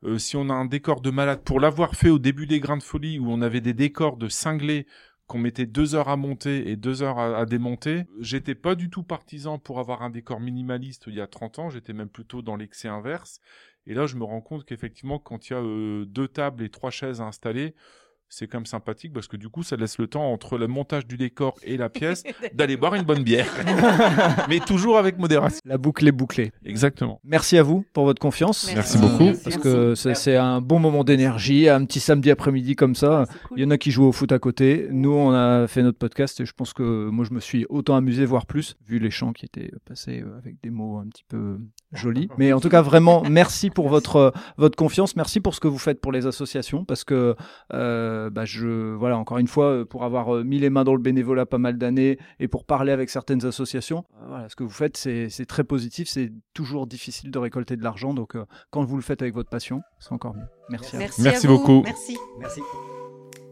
euh, si on a un décor de malade, pour l'avoir fait au début des grains de folie, où on avait des décors de cinglés qu'on mettait deux heures à monter et deux heures à, démonter, j'étais pas du tout partisan pour avoir un décor minimaliste il y a 30 ans, j'étais même plutôt dans l'excès inverse. Et là, je me rends compte qu'effectivement, quand il y a euh, deux tables et trois chaises à installer, c'est quand même sympathique parce que du coup, ça laisse le temps entre le montage du décor et la [LAUGHS] pièce d'aller boire une bonne bière. [LAUGHS] Mais toujours avec modération. la boucle est bouclée. Exactement. Merci à vous pour votre confiance. Merci beaucoup. Parce que c'est un bon moment d'énergie, un petit samedi après-midi comme ça. Il y en a qui jouent au foot à côté. Nous, on a fait notre podcast et je pense que moi, je me suis autant amusé, voire plus, vu les chants qui étaient passés avec des mots un petit peu jolis. [LAUGHS] Mais en tout cas, vraiment, merci pour votre, euh, votre confiance. Merci pour ce que vous faites pour les associations parce que, euh, bah, je, voilà, encore une fois, euh, pour avoir euh, mis les mains dans le bénévolat pas mal d'années et pour parler avec certaines associations, euh, voilà, ce que vous faites, c'est très positif. C'est toujours difficile de récolter de l'argent. Donc, euh, quand vous le faites avec votre passion, c'est encore mieux. Merci. à vous. merci, Merci à vous. beaucoup. Merci. Merci.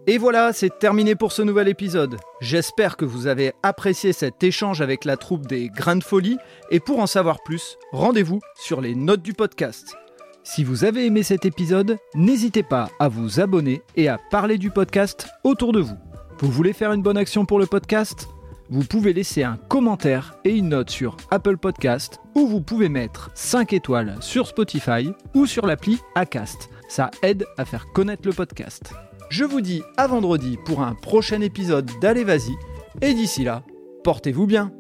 Et voilà, c'est terminé pour ce nouvel épisode. J'espère que vous avez apprécié cet échange avec la troupe des Grains de Folie. Et pour en savoir plus, rendez-vous sur les notes du podcast. Si vous avez aimé cet épisode, n'hésitez pas à vous abonner et à parler du podcast autour de vous. Vous voulez faire une bonne action pour le podcast? Vous pouvez laisser un commentaire et une note sur Apple Podcast ou vous pouvez mettre 5 étoiles sur Spotify ou sur l'appli Acast. Ça aide à faire connaître le podcast. Je vous dis à vendredi pour un prochain épisode d'Allez Vas-y et d'ici là, portez-vous bien